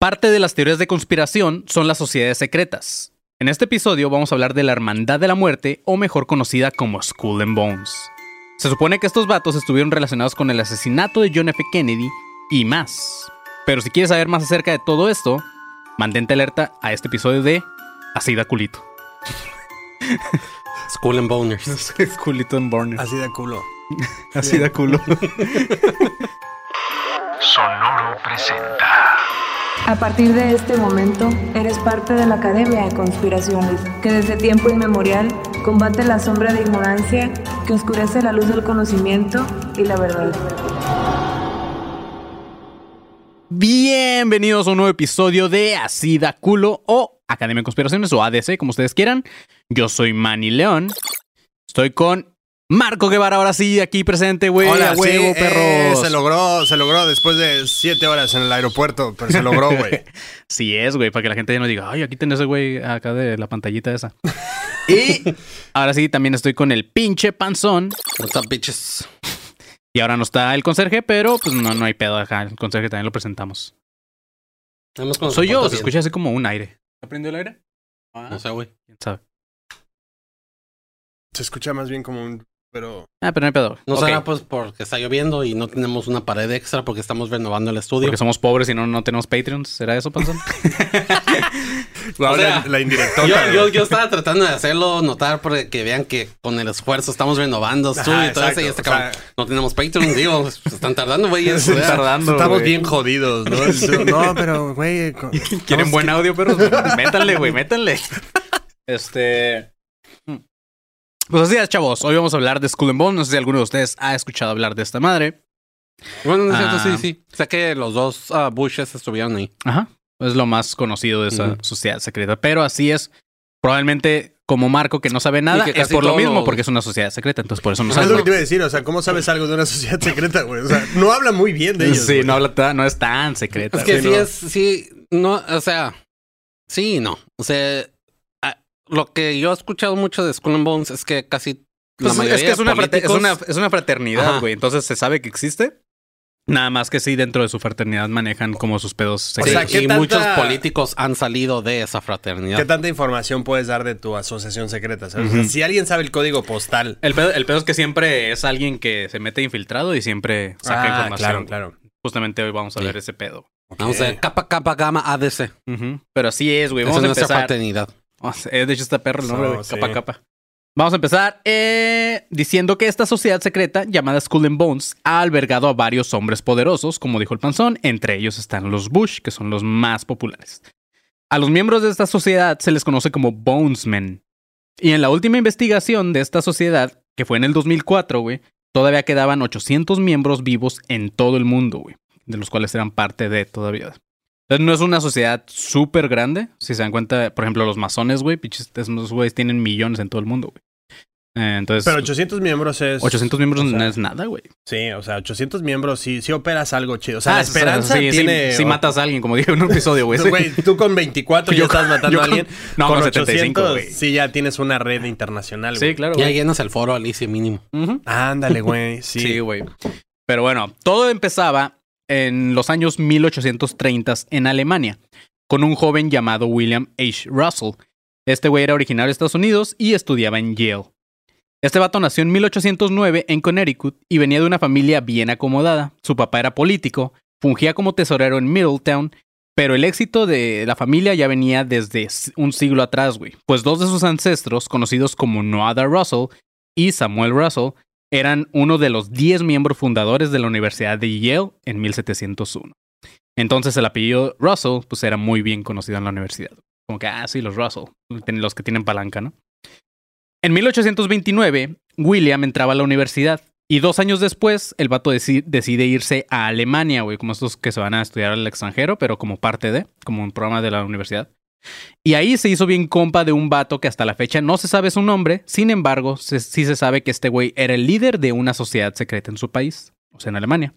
Parte de las teorías de conspiración son las sociedades secretas. En este episodio vamos a hablar de la Hermandad de la Muerte, o mejor conocida como Skull and Bones. Se supone que estos vatos estuvieron relacionados con el asesinato de John F. Kennedy y más. Pero si quieres saber más acerca de todo esto, mantente alerta a este episodio de Así da culito. Skull and Boners. culito en Borneo. Así de culo. Así da culo. Sonoro presenta. A partir de este momento, eres parte de la Academia de Conspiraciones, que desde tiempo inmemorial combate la sombra de ignorancia que oscurece la luz del conocimiento y la verdad. Bienvenidos a un nuevo episodio de Así da culo o Academia de Conspiraciones o ADC, como ustedes quieran. Yo soy Manny León. Estoy con Marco Guevara, ahora sí, aquí presente, güey. Hola, huevo, sí, perros. eh, se logró, se logró después de siete horas en el aeropuerto, pero se logró, güey. Sí es, güey, para que la gente ya no diga, ay, aquí tenés ese güey acá de la pantallita esa. y ahora sí, también estoy con el pinche panzón. What's up, bitches? Y ahora no está el conserje, pero pues no, no hay pedo acá. El conserje también lo presentamos. Soy se yo, se escucha así como un aire. ¿Aprendió el aire? Ah, No sé, güey. quién sabe. Se escucha más bien como un, pero Ah, pero no hay pedo. No será pues porque está lloviendo y no tenemos una pared extra porque estamos renovando el estudio. Porque somos pobres y no, no tenemos Patreons. ¿Será eso, panzón? la, O sea, la indirectota. Yo, yo, yo estaba tratando de hacerlo notar para que vean que con el esfuerzo estamos renovando Ajá, estudio y todo eso. Y este cabrón, sea- no tenemos Patreon, digo, pues, están tardando, güey. Están es- tardando, Estamos bien jodidos, ¿no? No, pero, güey. ¿Quieren buen audio, perros? métanle, güey, métanle. Este. Pues así es, chavos. Hoy vamos a hablar de Skull and Bones. No sé si alguno de ustedes ha escuchado hablar de esta madre. Bueno, no es cierto, Ah. sí, sí. Sé que los dos ah, Bushes estuvieron ahí. Ajá. Es lo más conocido de esa sociedad secreta. Pero así es. Probablemente, como Marco, que no sabe nada, es por lo mismo, porque es una sociedad secreta. Entonces, por eso no Es lo sabe. que te iba a decir, o sea, ¿cómo sabes algo de una sociedad secreta, güey? O sea, no habla muy bien de ellos. Sí, güey. no, habla no es tan secreta. Es que Sí, sí no. es, sí, no, o sea, sí y no. O sea, lo que yo he escuchado mucho de Skull and Bones es que casi la Pues mayoría es que es de una, frate- es, políticos- una, es una fraternidad, güey. Entonces se sabe que existe. Nada más que sí, dentro de su fraternidad manejan como sus pedos secretos. sea, ¿qué y tanta- muchos políticos han salido de esa ¿Qué fraternidad. tanta información puedes dar de tu asociación secreta? O sea, si alguien sabe el código postal. El pedo, el pedo es que siempre es alguien que se mete infiltrado y siempre saca Ah, información. claro, claro. Justamente hoy vamos a Sí. ver ese pedo. Vamos a ver, capa, capa, gama, ADC. Pero así es, güey. Esa Vamos es a nuestra empezar. fraternidad. Oh, eh, de hecho, está perro el nombre, sí. Capa, capa. Vamos a empezar eh, diciendo que esta sociedad secreta llamada Skull and Bones ha albergado a varios hombres poderosos, como dijo el panzón. Entre ellos están los Bush, que son los más populares. A los miembros de esta sociedad se les conoce como Bonesmen. Y en la última investigación de esta sociedad, que fue en el 2004, güey, todavía quedaban 800 miembros vivos en todo el mundo, güey, de los cuales eran parte de todavía. Entonces no es una sociedad súper grande. Si se dan cuenta, por ejemplo, los masones, güey, pinches, esos güeyes tienen millones en todo el mundo, güey. Eh, entonces, Pero 800 miembros es. 800 miembros o sea, no es nada, güey. Sí, o sea, 800 miembros sí, sí operas algo chido. O sea, Ah, la esperanza sí, sí, tiene. Si matas a alguien, como dije en un episodio, güey. sí. Güey, tú con 24 ya estás con- matando yo a con- alguien. no, con 800, 75, güey. sí, ya tienes una red internacional, güey. Sí, claro, Ya llenas el foro, Alicia, mínimo. Ujú. Ándale, güey. Sí. Sí, güey. Pero bueno, todo empezaba en los años 1830 en Alemania, con un joven llamado William H. Russell. Este güey era originario de Estados Unidos y estudiaba en Yale. Este vato nació en 1809 en Connecticut y venía de una familia bien acomodada. Su papá era político, fungía como tesorero en Middletown, pero el éxito de la familia ya venía desde un siglo atrás, güey. Pues dos de sus ancestros, conocidos como Noada Russell y Samuel Russell, eran uno de los 10 miembros fundadores de la Universidad de Yale en 1701. Entonces el apellido Russell pues era muy bien conocido en la universidad. Como que, ah, sí, los Russell, los que tienen palanca, ¿no? En 1829, William entraba a la universidad y dos años después el vato deci- decide irse a Alemania, güey, como estos que se van a estudiar al extranjero, pero como parte de, como un programa de la universidad. Y ahí se hizo bien compa de un vato que hasta la fecha no se sabe su nombre, sin embargo, se- sí se sabe que este güey era el líder de una sociedad secreta en su país, o sea, en Alemania.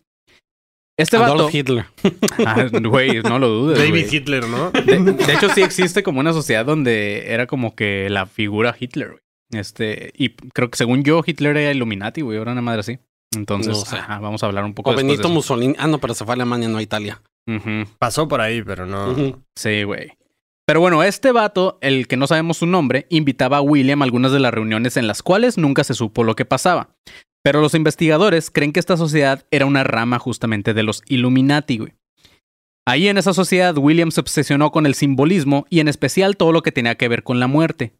Este vato... Adolf Hitler. Ah, Güey, no lo dudes, David. Hitler, ¿no? De, de hecho, sí existe como una sociedad donde era como que la figura Hitler, güey. Este, y creo que según yo, Hitler era Illuminati, güey, era una madre así. Entonces, No sé. ajá, vamos a hablar un poco O Benito de eso. Mussolini. Ah, no, pero se fue a Alemania, no a Italia. Pasó por ahí, pero no. Sí, güey. Pero bueno, este vato, el que no sabemos su nombre, invitaba a William a algunas de las reuniones en las cuales nunca se supo lo que pasaba. Pero los investigadores creen que esta sociedad era una rama justamente de los Illuminati, güey. Ahí en esa sociedad, William se obsesionó con el simbolismo y en especial todo lo que tenía que ver con la muerte.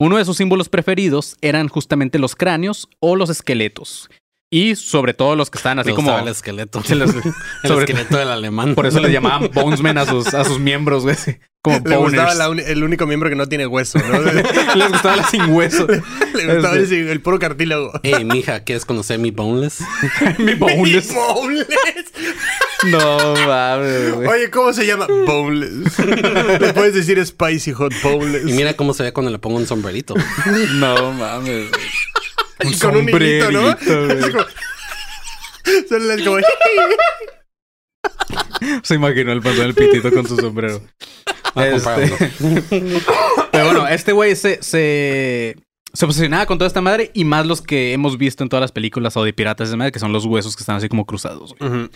Uno de sus símbolos preferidos eran justamente los cráneos o los esqueletos. Y sobre todo los que estaban así Me como... gustaba el esqueleto. Se los- el sobre- esqueleto del alemán. Por eso le llamaban Bonesmen a sus, a sus miembros, güey. Como Le gustaba la el único miembro que no tiene hueso, ¿no? Les gustaba la sin hueso. Le gustaba Este- ese- el puro cartílago. Hey, mija, ¿quieres conocer mi boneless? Mi boneless. Boneless. No mames, güey. Oye, ¿cómo se llama? Boneless. Le puedes decir Spicy Hot Boneless. Y mira cómo se ve cuando le pongo un sombrerito. No mames. Güey. Y con un hilito, ¿no? güey. Es como-. Se imaginó el pasó el pitito con su sombrero. Este-. Pero bueno, este güey se, se, se obsesionaba con toda esta madre y más los que hemos visto en todas las películas o de piratas de madre, que son los huesos que están así como cruzados. güey.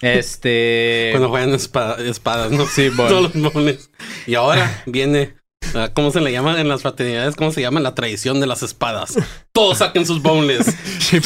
Este. Cuando juegan espa- espadas, ¿no? Sí, bon. Todos los boneless. Y ahora viene... ah, ¿Cómo se le llama en las fraternidades? ¿Cómo se llama la tradición de las espadas? Todos saquen sus boneless.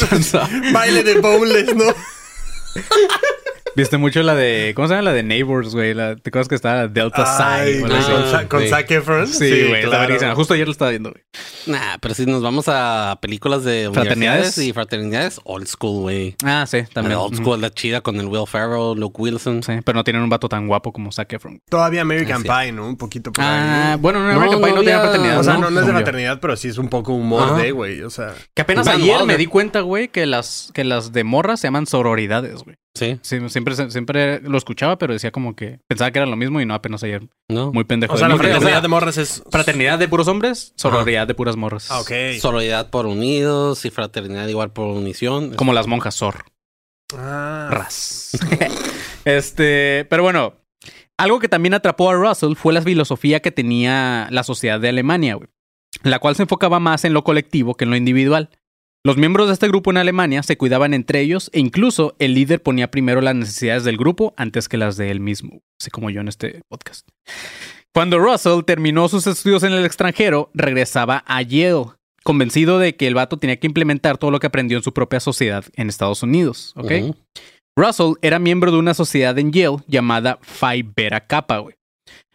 Pensaba. Baile de Boneless, ¿no? Viste mucho la de. ¿Cómo se llama la de Neighbors, güey? La, ¿Te acuerdas que estaba Delta Psi? con? Ah, con sí. Zac Efron. Sí, güey, está buenísima. Justo ayer lo estaba viendo, güey. Nah, pero si nos vamos a películas de Fraternidades. y fraternidades, old school, güey. Ah, sí, también. La old school, la chida con el Will Ferrell, Luke Wilson. Sí, pero no tienen un vato tan guapo como Zac Efron. Todavía American Ah, sí. Pie, ¿no? Un poquito por Ah, ahí. bueno, no, No, American Pie no no tiene había- fraternidad. O sea, no, no es de fraternidad, pero sí es un poco humor Ajá. de, güey. O sea, Que apenas Van ayer Wilder. me di cuenta, güey, que las, que las de morras se llaman sororidades, güey. Sí, Sí, siempre, siempre lo escuchaba, pero decía como que pensaba que era lo mismo y no apenas ayer. ¿no? Muy pendejo. o sea la fraternidad de morras es... fraternidad de puros hombres, sororidad de puras morras. Ah, ok. Sororidad por unidos y fraternidad igual por unición. Como las monjas sor. Ah. Ras. este, pero bueno, algo que también atrapó a Russell fue la filosofía que tenía la sociedad de Alemania, güey, la cual se enfocaba más en lo colectivo que en lo individual. Los miembros de este grupo en Alemania se cuidaban entre ellos e incluso el líder ponía primero las necesidades del grupo antes que las de él mismo, así como yo en este podcast. Cuando Russell terminó sus estudios en el extranjero, regresaba a Yale, convencido de que el vato tenía que implementar todo lo que aprendió en su propia sociedad en Estados Unidos, ¿ok? Russell era miembro de una sociedad en Yale llamada Phi Beta Kappa, güey.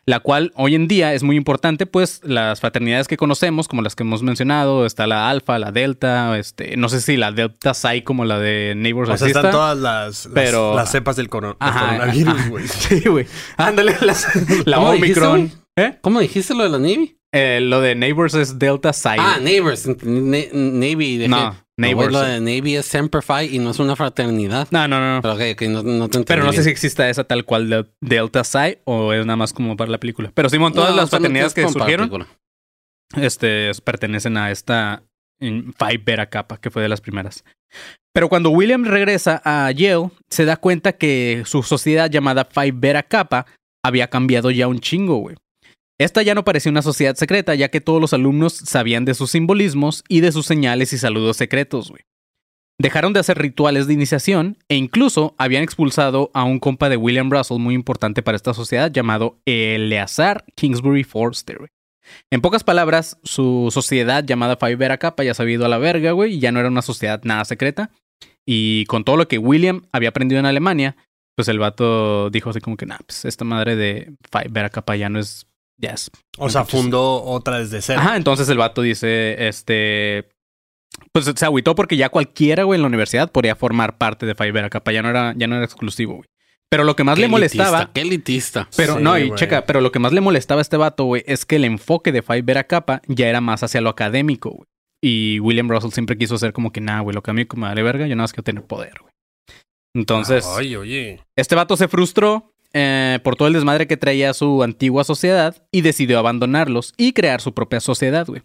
La cual hoy en día es muy importante, pues las fraternidades que conocemos, como las que hemos mencionado, está la Alpha, la Delta, este, no sé si la Delta Psi como la de Neighbors O sea, están todas las, las, pero- las cepas del, coronavirus, güey. Sí, güey. Ándale, las- la ¿Cómo dijiste, Omicron. ¿Eh? ¿Cómo dijiste lo de la Navy? Eh, lo de Neighbors es Delta Psi. Ah. Neighbors. Na- Navy. No, Neighbors. Lo de Navy es Semper Fi y no es una fraternidad. no, no, no. Pero no, no te entendí Pero no sé si exista esa tal cual de Delta Psi o es nada más como para la película. Pero Simón, todas No, las fraternidades es que surgieron este, pertenecen a esta Phi Beta Kappa, que fue de las primeras. Pero cuando William regresa a Yale, se da cuenta que su sociedad llamada Phi Beta Kappa había cambiado ya un chingo, güey. Esta ya no parecía una sociedad secreta, ya que todos los alumnos sabían de sus simbolismos y de sus señales y saludos secretos, güey. Dejaron de hacer rituales de iniciación e incluso habían expulsado a un compa de William Russell muy importante para esta sociedad llamado Eleazar Kingsbury Forster. güey. En pocas palabras, su sociedad llamada Phi Beta Kappa ya se había ido a la verga, güey, y ya no era una sociedad nada secreta. Y con todo lo que William había aprendido en Alemania, pues el vato dijo así como que, nah, pues esta madre de Phi Beta Kappa ya no es, ya es O sea, fundó otra desde cero. Ajá, entonces el vato dice, este, pues se agüitó porque ya cualquiera, güey, en la universidad podía formar parte de Beta Kappa, ya no era, ya no era exclusivo, güey. Pero lo que más Qué le elitista, molestaba, Qué elitista. pero Sí, no, y checa, pero lo que más le molestaba a este vato, güey, es que el enfoque de Phi Beta Kappa ya era más hacia lo académico, güey. Y William Russell siempre quiso ser como que, nah, güey, lo que a mí me vale verga, yo nada más quiero tener poder, güey. Entonces, Ay, oye. este vato se frustró eh, por todo el desmadre que traía su antigua sociedad y decidió abandonarlos y crear su propia sociedad, güey.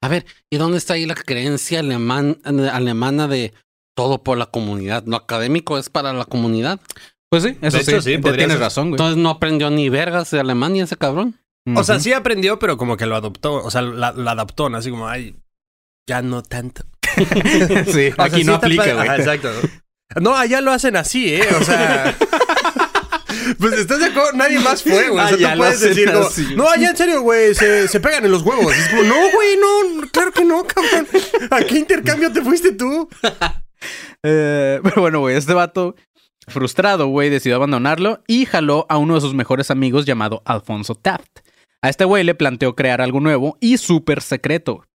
A ver, ¿y dónde está ahí la creencia alemán, alemana de todo por la comunidad? Lo académico es para la comunidad. Pues sí, eso De hecho, sí, sí, tienes ser. razón, güey. Entonces no aprendió ni vergas de Alemania ese cabrón. O sea, sí aprendió, pero como que lo adoptó. O sea, la, la adaptó, ¿no? Así como, ay, ya no tanto. sí, O sea, aquí sí no aplica, güey. Ajá, exacto. No, allá lo hacen así, ¿eh? O sea, Pues estás de acuerdo, nadie más fue, güey. O Ah, sea, ya tú puedes decir, como, así. no, ya en serio, güey, se, se pegan en los huevos. Es como, no, güey, no, claro que no, cabrón. ¿A qué intercambio te fuiste tú? Eh, pero bueno, güey, este vato, frustrado, güey, decidió abandonarlo y jaló a uno de sus mejores amigos llamado Alfonso Taft. A este güey le planteó crear algo nuevo y súper secreto.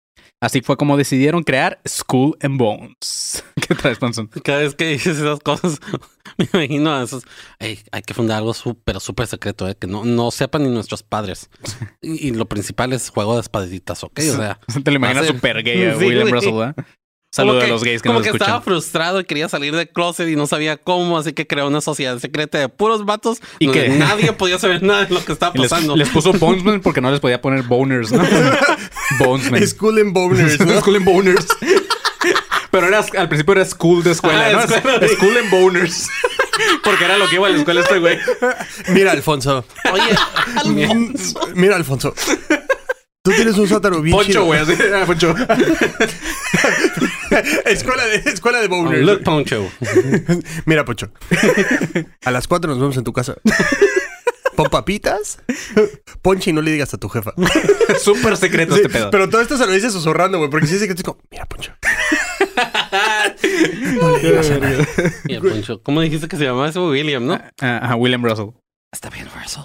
Así fue como decidieron crear Skull and Bones. ¿Qué traes, Panzón? Cada vez que dices esas cosas, me imagino a esos. "Ey, hay que fundar algo súper, súper secreto, eh, que no, no sepan ni nuestros padres. Y, y lo principal es juego de espaditas, ¿ok? O sea, Te lo imaginas súper gay a Sí, William. Russell, ¿verdad? Como Saludos a que- los gays que como nos que escuchan. estaba frustrado y quería salir del closet y no sabía cómo, así que creó una sociedad secreta de puros vatos Y que nadie podía saber nada de lo que estaba les, pasando. les puso Bonesman porque no les podía poner boners, ¿no? Bonesman. School and boners, ¿no? School and Boners. Pero era, al principio era school de escuela, Ah, ¿no? escuela de- School and Boners. Porque era lo que iba a la escuela este güey. Mira, Alfonso. Oye, Mira, Alfonso. Tú tienes un sótano bien Poncho, güey. Así, ah, Poncho. escuela de, escuela de boners. look, Poncho. Mira, Poncho. A las 4 nos vemos en tu casa. Pon papitas. Ponche y no le digas a tu jefa. Súper secreto Sí, este pedo. pero todo esto se lo dices susurrando, güey, porque si es secreto es como, mira, Poncho. No le digas a nadie. Mira, Poncho. ¿Cómo dijiste que se llamaba ese William, no? Ah, Ajá, William Russell. Está bien, Russell.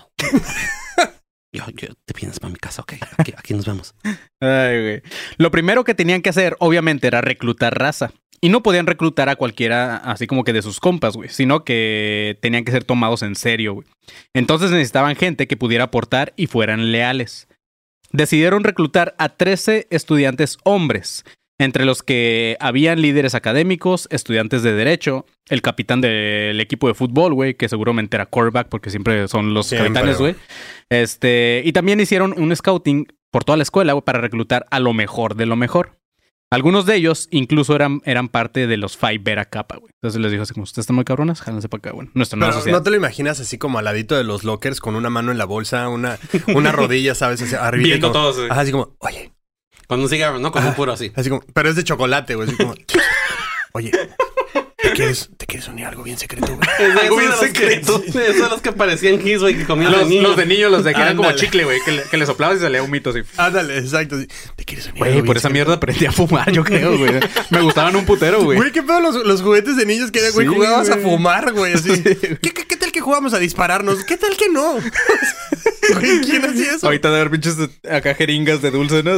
Yo, yo te vienes para mi casa, ok. Aquí, aquí nos vemos. Ay, güey. Lo primero que tenían que hacer, obviamente, era reclutar raza. Y no podían reclutar a cualquiera así como que de sus compas, güey, sino que tenían que ser tomados en serio, güey. Entonces necesitaban gente que pudiera aportar y fueran leales. Decidieron reclutar a 13 estudiantes hombres, entre los que habían líderes académicos, estudiantes de derecho, el capitán del equipo de fútbol, güey, que seguramente era quarterback porque siempre son los Siempre, capitanes, güey. Este, y también hicieron un scouting por toda la escuela güey, para reclutar a lo mejor de lo mejor. Algunos de ellos incluso eran, eran parte de los Phi Beta Kappa, güey. Entonces les dijo así como, ustedes están muy cabronas, jálense para acá, güey. Nuestra nueva Pero no te lo imaginas así como al ladito de los lockers con una mano en la bolsa, una, una rodilla, ¿sabes? Así, arriba. Viendo todos. Ajá, así como, oye, Con un cigarro, ¿no? Con un puro así. así como, pero es de chocolate, güey. Así como, oye, ¿te quieres, ¿te quieres unir a algo bien secreto, güey? Algo bien secreto. los que- Esos de los que parecían his, güey, que comían Los, de niño. los de niños, los de que eran como chicle, güey, que, le, que le soplabas y salía un mito así. Ándale, exacto. sí. ¿Te quieres unir a Güey, algo por esa secreto? mierda aprendí a fumar, yo creo, güey. Me gustaban un putero, güey. Güey, qué pedo los, los juguetes de niños que eran, güey, Sí, jugabas a güey. fumar, güey, así. ¿Qué, qué, qué tal que jugamos a dispararnos? ¿Qué tal que no? Güey, ¿Quién hacía eso? Ahorita de haber pinches acá jeringas de dulce, ¿no?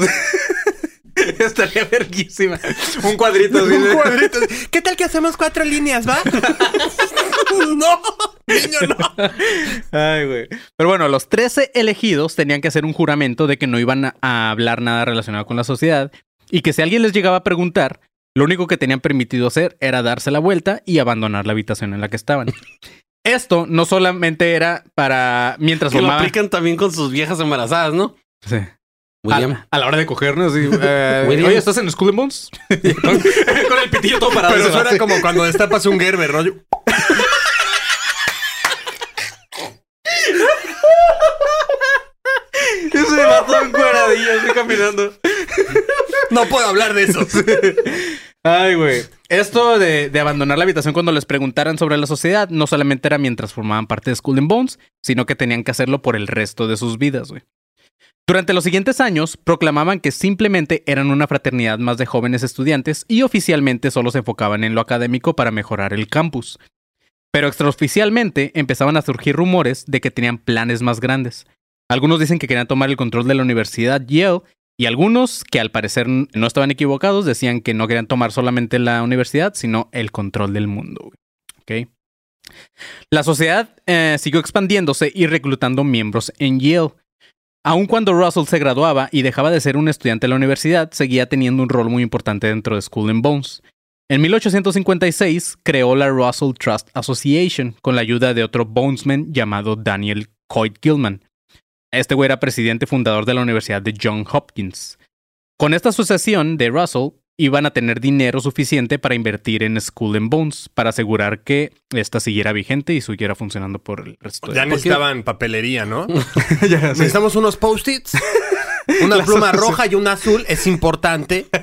Estaría verguísima. Un cuadrito así. Un de- cuadrito. ¿Qué tal que hacemos cuatro líneas, va? no, niño, no. Ay, güey. Pero bueno, los 13 elegidos tenían que hacer un juramento de que no iban a- hablar nada relacionado con la sociedad y que si alguien les llegaba a preguntar, lo único que tenían permitido hacer era darse la vuelta y abandonar la habitación en la que estaban. Esto no solamente era para mientras Que lo formaban... aplican también con sus viejas embarazadas, ¿no? Sí. William. A, a la hora de cogernos, sí. eh, William. Oye, ¿estás en School and Bones? con, con el pitillo todo parado. Pero va. suena como cuando destapas un Gerber, rollo. Ese vato encueradillo así caminando. No puedo hablar de eso. Ay, güey. Esto de, de abandonar la habitación cuando les preguntaran sobre la sociedad no solamente era mientras formaban parte de Skull and Bones, sino que tenían que hacerlo por el resto de sus vidas, güey. Durante los siguientes años, proclamaban que simplemente eran una fraternidad más de jóvenes estudiantes y oficialmente solo se enfocaban en lo académico para mejorar el campus. Pero extraoficialmente empezaban a surgir rumores de que tenían planes más grandes. Algunos dicen que querían tomar el control de la Universidad Yale y algunos, que al parecer no estaban equivocados, decían que no querían tomar solamente la universidad, sino el control del mundo. güey. ¿Ok? La sociedad eh, siguió expandiéndose y reclutando miembros en Yale. Aun cuando Russell se graduaba y dejaba de ser un estudiante de la universidad, seguía teniendo un rol muy importante dentro de School and Bones. En 1856 creó la Russell Trust Association con la ayuda de otro bonesman llamado Daniel Coit Gilman. Este güey era presidente fundador de la Universidad de Johns Hopkins. Con esta asociación de Russell, iban a tener dinero suficiente para invertir en Skull and Bones, para asegurar que esta siguiera vigente y siguiera funcionando por el resto de Ya necesitaban papelería, ¿no? Ya, sí. Necesitamos unos post-its, una pluma roja y una azul. Es importante.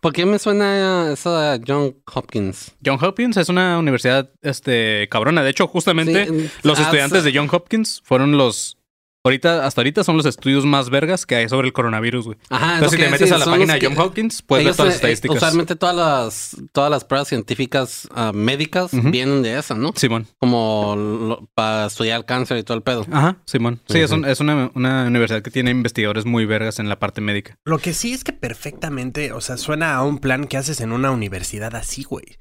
¿Por qué me suena eso a John Hopkins? John Hopkins es una universidad este cabrona. De hecho, justamente Sí, los ah, estudiantes de John Hopkins fueron los ahorita hasta ahorita son los estudios más vergas que hay sobre el coronavirus, güey. Ajá, es Entonces, si te metes decir, a la página de John Hopkins, puedes ver todas las eh, estadísticas. Usualmente todas las, todas las pruebas científicas ah, médicas vienen de esa, ¿no? Simón. Como para estudiar el cáncer y todo el pedo. Ajá, Simón. Sí, es, un- es una, una universidad que tiene investigadores muy vergas en la parte médica. Lo que sí es que perfectamente, o sea, suena a un plan que haces en una universidad así, güey.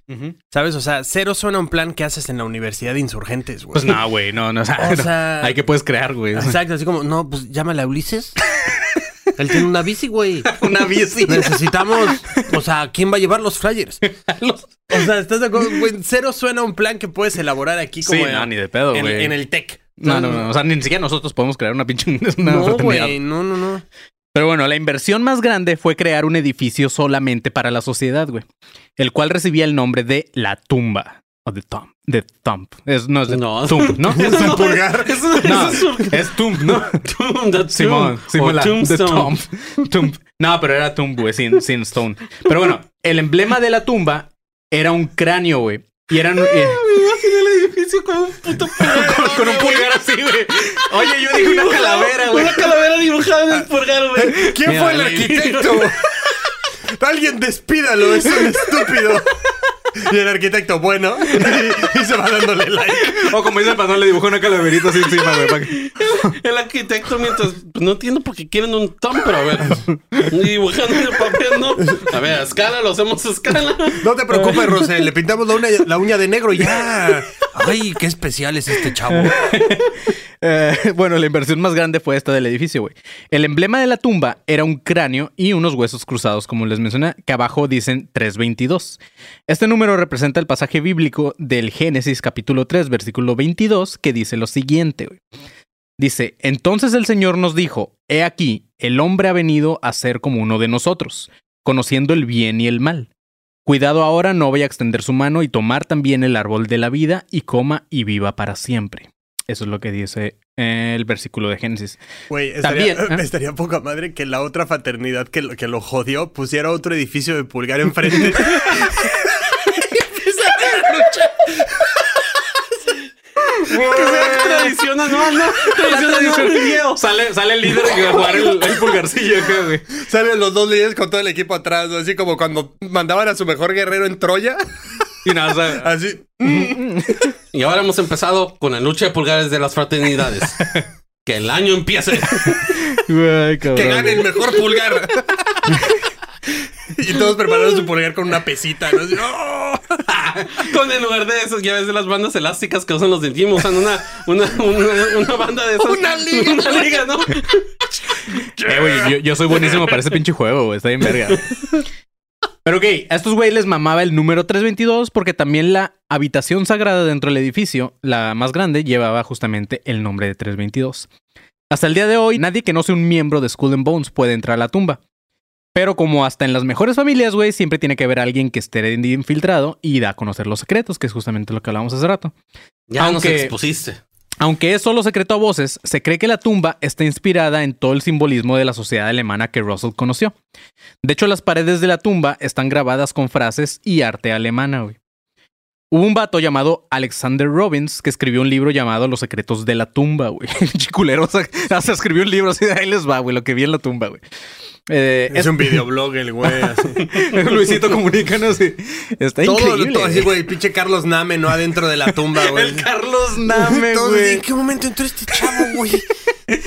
¿Sabes? O sea, cero suena a un plan que haces en la universidad de insurgentes, güey. Pues no, güey, no, no. O sea, O sea- hay que puedes crear, güey. Exacto, así como, no, pues llámale a Ulises. Él tiene una bici, güey. Una bici. Necesitamos, o sea, ¿quién va a llevar los flyers? O sea, ¿estás de acuerdo? Güey, cero suena un plan que puedes elaborar aquí como Sí, en, no, ni de pedo, en, güey. en el tech. No, no, no. O sea, ni siquiera nosotros podemos crear una pinche una No, güey, no, no, no. Pero bueno, la inversión más grande fue crear un edificio solamente para la sociedad, güey. El cual recibía el nombre de La Tumba. O The Tomb. The Tomb. Es, no, es de No. Tomb, ¿no? Es un pulgar. No, es Tomb, ¿no? Tomb, the Simón, tomb, Simón, The tombstone. Tomb. Tomb. No, pero era Tomb, güey, sin, sin Stone. Pero bueno, el emblema de la tumba era un cráneo, güey. Y eran... eh, Me imaginé el edificio con un puto con, con un pulgar así, güey. Oye, yo dije una calavera, güey. Una calavera dibujada en el pulgar, güey. ¿Quién Mira, fue el güey. arquitecto? Alguien despídalo, es un estúpido. Y el arquitecto, bueno, y, y se va dándole like. O como dice el panón, le dibujó una calaverita así encima, güey. El arquitecto mientras... pues, no entiendo por qué quieren un tom, pero a ver. Dibujando el papel, ¿no? A ver, a escala, lo hacemos a escala. No te preocupes, Rosé, le pintamos la uña, la uña de negro y ya. Ay, qué especial es este chavo. Eh, bueno, la inversión más grande fue esta del edificio, güey. El emblema de la tumba era un cráneo y unos huesos cruzados, como les mencioné, que abajo dicen 322. Este número representa el pasaje bíblico del Génesis capítulo 3, versículo 22, que dice lo siguiente. Dice, entonces el Señor nos dijo, he aquí, el hombre ha venido a ser como uno de nosotros, conociendo el bien y el mal. Cuidado ahora no vaya a extender su mano y tomar también el árbol de la vida y coma y viva para siempre. Eso es lo que dice el versículo de Génesis. Güey, estaría, También, ¿eh? estaría poca madre que la otra fraternidad que lo, que lo jodió pusiera otro edificio de pulgar enfrente. Que sea tradición anual, ¿no? Tradición anual. Sale, sale el líder y va a jugar el, el pulgarcillo acá, güey. Salen los dos líderes con todo el equipo atrás, ¿no? así como cuando mandaban a su mejor guerrero en Troya. Y nada, o sea, Así. Y ahora hemos empezado con la lucha de pulgares de las fraternidades. Que el año empiece. Que gane el mejor pulgar. y todos prepararon su pulgar con una pesita, ¿no? Así, ¡oh! Con en lugar de esos, ya ves de las bandas elásticas que usan los del gym, usan una, una, una, una banda de esas. Una liga. Una liga, ¿no? Eh, güey, yo, yo soy buenísimo para ese pinche juego, güey. Está bien verga. Pero ok, a estos güeyes les mamaba el número 322 porque también la habitación sagrada dentro del edificio, la más grande, llevaba justamente el nombre de 322. Hasta el día de hoy, nadie que no sea un miembro de Skull and Bones puede entrar a la tumba. Pero como hasta en las mejores familias, güey, siempre tiene que haber alguien que esté infiltrado y da a conocer los secretos, que es justamente lo que hablábamos hace rato. Ya Aunque- nos expusiste. Aunque es solo secreto a voces, se cree que la tumba está inspirada en todo el simbolismo de la sociedad alemana que Russell conoció. De hecho, las paredes de la tumba están grabadas con frases y arte alemana, güey. Hubo un vato llamado Alexander Robbins que escribió un libro llamado Los secretos de la tumba, güey. Chiculero, o escribió un libro así de ahí les va, güey, lo que vi en la tumba, güey. Eh, Es un videoblog el güey, así. Luisito comunícanos. y- Está Todo, increíble. todo así, güey. Pinche Carlos Name, ¿no? Adentro de la tumba, güey. El Carlos Name, güey. ¿En qué momento entró este chavo, güey?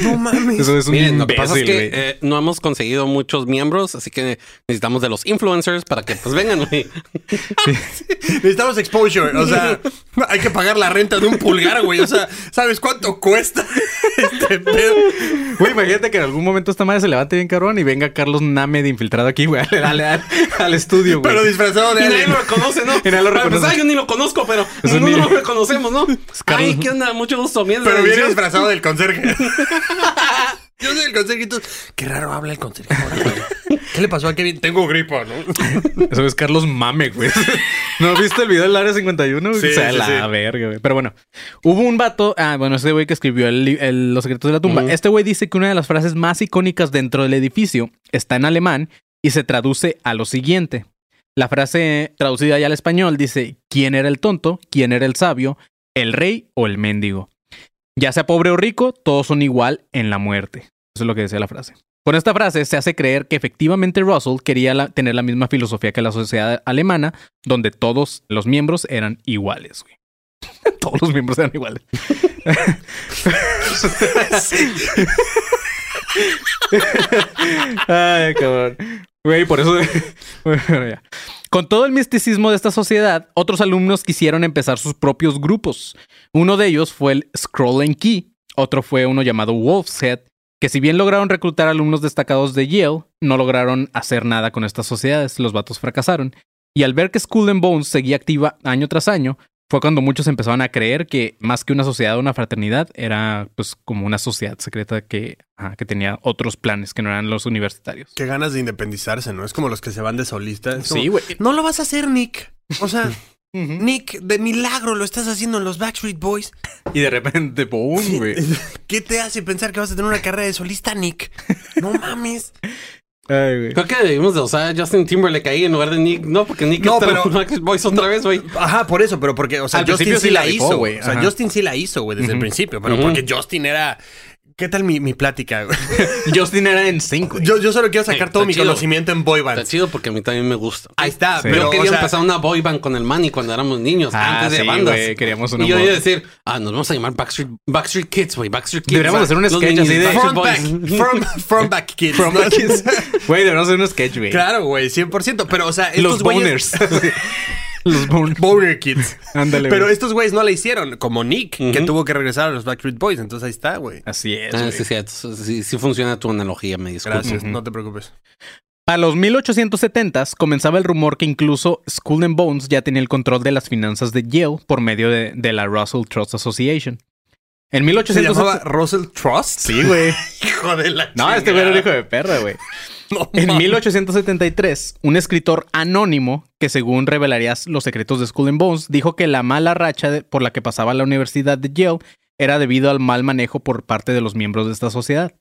No mames. Eso es un Miren, lo que pasa es imbécil, que güey. eh, no hemos conseguido muchos miembros, así que necesitamos de los influencers para que pues vengan, güey. Necesitamos exposure. O sea, hay que pagar la renta de un pulgar, güey. O sea, ¿sabes cuánto cuesta este pedo? Güey, imagínate que en algún momento esta madre se levante bien cabrón y venga Carlos Name de infiltrado aquí, güey, al, al- al- estudio, güey. Pero disfrazado de Y nadie lo reconoce, ¿no? Y nadie lo Para reconoce. empezar, yo ni lo conozco, pero Es niño. lo reconocemos, ¿no? Carlos. Ay, ¿qué onda? Mucho gusto. Bien, Pero viene disfrazado del conserje. Yo soy el tú, Qué raro habla el conserje. ¿Qué le pasó a Kevin? Tengo gripa, ¿no? Eso es Carlos Mame, güey. ¿No viste el video del Área 51? Sí, o sea, sí, la sí. verga, güey. Pero bueno, hubo un vato... Ah, bueno, ese güey que escribió el li- el- Los secretos de la tumba. Este güey dice que una de las frases más icónicas dentro del edificio está en alemán y se traduce a lo siguiente. La frase traducida ya al español dice, ¿quién era el tonto? ¿quién era el sabio? ¿El rey o el mendigo? Ya sea pobre o rico, todos son igual en la muerte. Eso es lo que decía la frase. Con esta frase se hace creer que efectivamente Russell quería la- tener la misma filosofía que la sociedad alemana, donde todos los miembros eran iguales. güey. todos los miembros eran iguales. Ay, cabrón. Güey, por eso. Con todo el misticismo de esta sociedad, otros alumnos quisieron empezar sus propios grupos. Uno de ellos fue el Scroll and Key, otro fue uno llamado Wolf's Head, que si bien lograron reclutar alumnos destacados de Yale, no lograron hacer nada con estas sociedades, los vatos fracasaron. Y al ver que Skull and Bones seguía activa año tras año, fue cuando muchos empezaron a creer que más que una sociedad o una fraternidad, era pues como una sociedad secreta que, ajá, que tenía otros planes que no eran los universitarios. Qué ganas de independizarse, ¿no? Es como los que se van de solistas. Sí, güey. No lo vas a hacer, Nick. O sea, Nick, de milagro lo estás haciendo en los Backstreet Boys. Y de repente, ¡boom, güey! ¿Qué te hace pensar que vas a tener una carrera de solista, Nick? No mames. Ay, güey. Creo que debimos de usar Justin Timberlake ahí en lugar de Nick. No, porque Nick No, pero- Boys otra vez, güey. Ajá, por eso, pero porque, o sea, Al Justin sí la hizo, güey. O sea. Justin sí la hizo, güey, desde el principio. Pero porque Justin era. ¿Qué tal mi, mi plática? Justin era en güey. Yo, yo solo quiero sacar todo está mi chido. conocimiento en boy Está bands. chido porque a mí también me gusta. Ahí está, Sí. pero. Yo quería o sea, empezar una boy band con el Manny cuando éramos niños, Ah, antes de sí, bandas. queríamos una y yo iba a decir, ah, nos vamos a llamar Backstreet, Backstreet Kids, güey, Backstreet Kids. Deberíamos hacer un sketch así de- Front back, from, from back kids. From the kids. Güey, deberíamos hacer un sketch, güey. Claro, güey, 100%. Pero, o sea, estos Los boners. Los. Boner Kids. Ándale, Pero güey. estos güeyes no la hicieron, como Nick, que tuvo que regresar a los Backstreet Boys. Entonces ahí está, güey. Así es, Ah, sí, sí, sí, sí funciona tu analogía, me disculpo. Gracias, no te preocupes. A los 1870s comenzaba el rumor que incluso Skull and Bones ya tenía el control de las finanzas de Yale por medio de, de la Russell Trust Association. En ¿Se 1870... llamaba Russell Trust? Sí, güey. Hijo de la No, este güey era un hijo de perra, güey. No, En mames. 1873, un escritor anónimo, que según revelaría los secretos de Skull and Bones, dijo que la mala racha de- por la que pasaba la Universidad de Yale era debido al mal manejo por parte de los miembros de esta sociedad.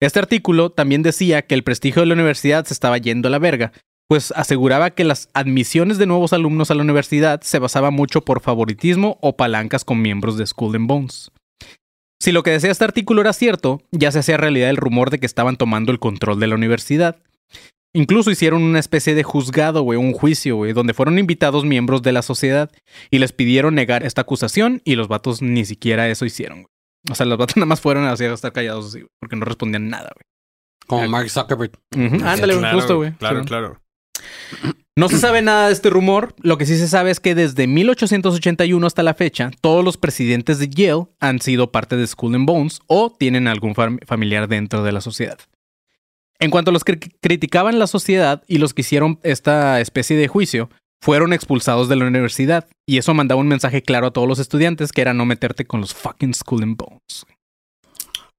Este artículo también decía que el prestigio de la universidad se estaba yendo a la verga, pues aseguraba que las admisiones de nuevos alumnos a la universidad se basaba mucho por favoritismo o palancas con miembros de Skull and Bones. Si lo que decía este artículo era cierto, ya se hacía realidad el rumor de que estaban tomando el control de la universidad. Incluso hicieron una especie de juzgado, güey, un juicio, güey, donde fueron invitados miembros de la sociedad y les pidieron negar esta acusación y los vatos ni siquiera eso hicieron, güey. O sea, los vatos nada más fueron así a estar callados así, güey, porque no respondían nada, Como Mark Zuckerberg. güey. Ujú, Ándale, güey, Claro, justo, güey. Claro, Sí. claro. No se sabe nada de este rumor. Lo que sí se sabe es que desde 1881 hasta la fecha, todos los presidentes de Yale han sido parte de Skull and Bones o tienen algún fam- familiar dentro de la sociedad. En cuanto a los que criticaban la sociedad y los que hicieron esta especie de juicio, fueron expulsados de la universidad. Y eso mandaba un mensaje claro a todos los estudiantes que era no meterte con los fucking Skull and Bones.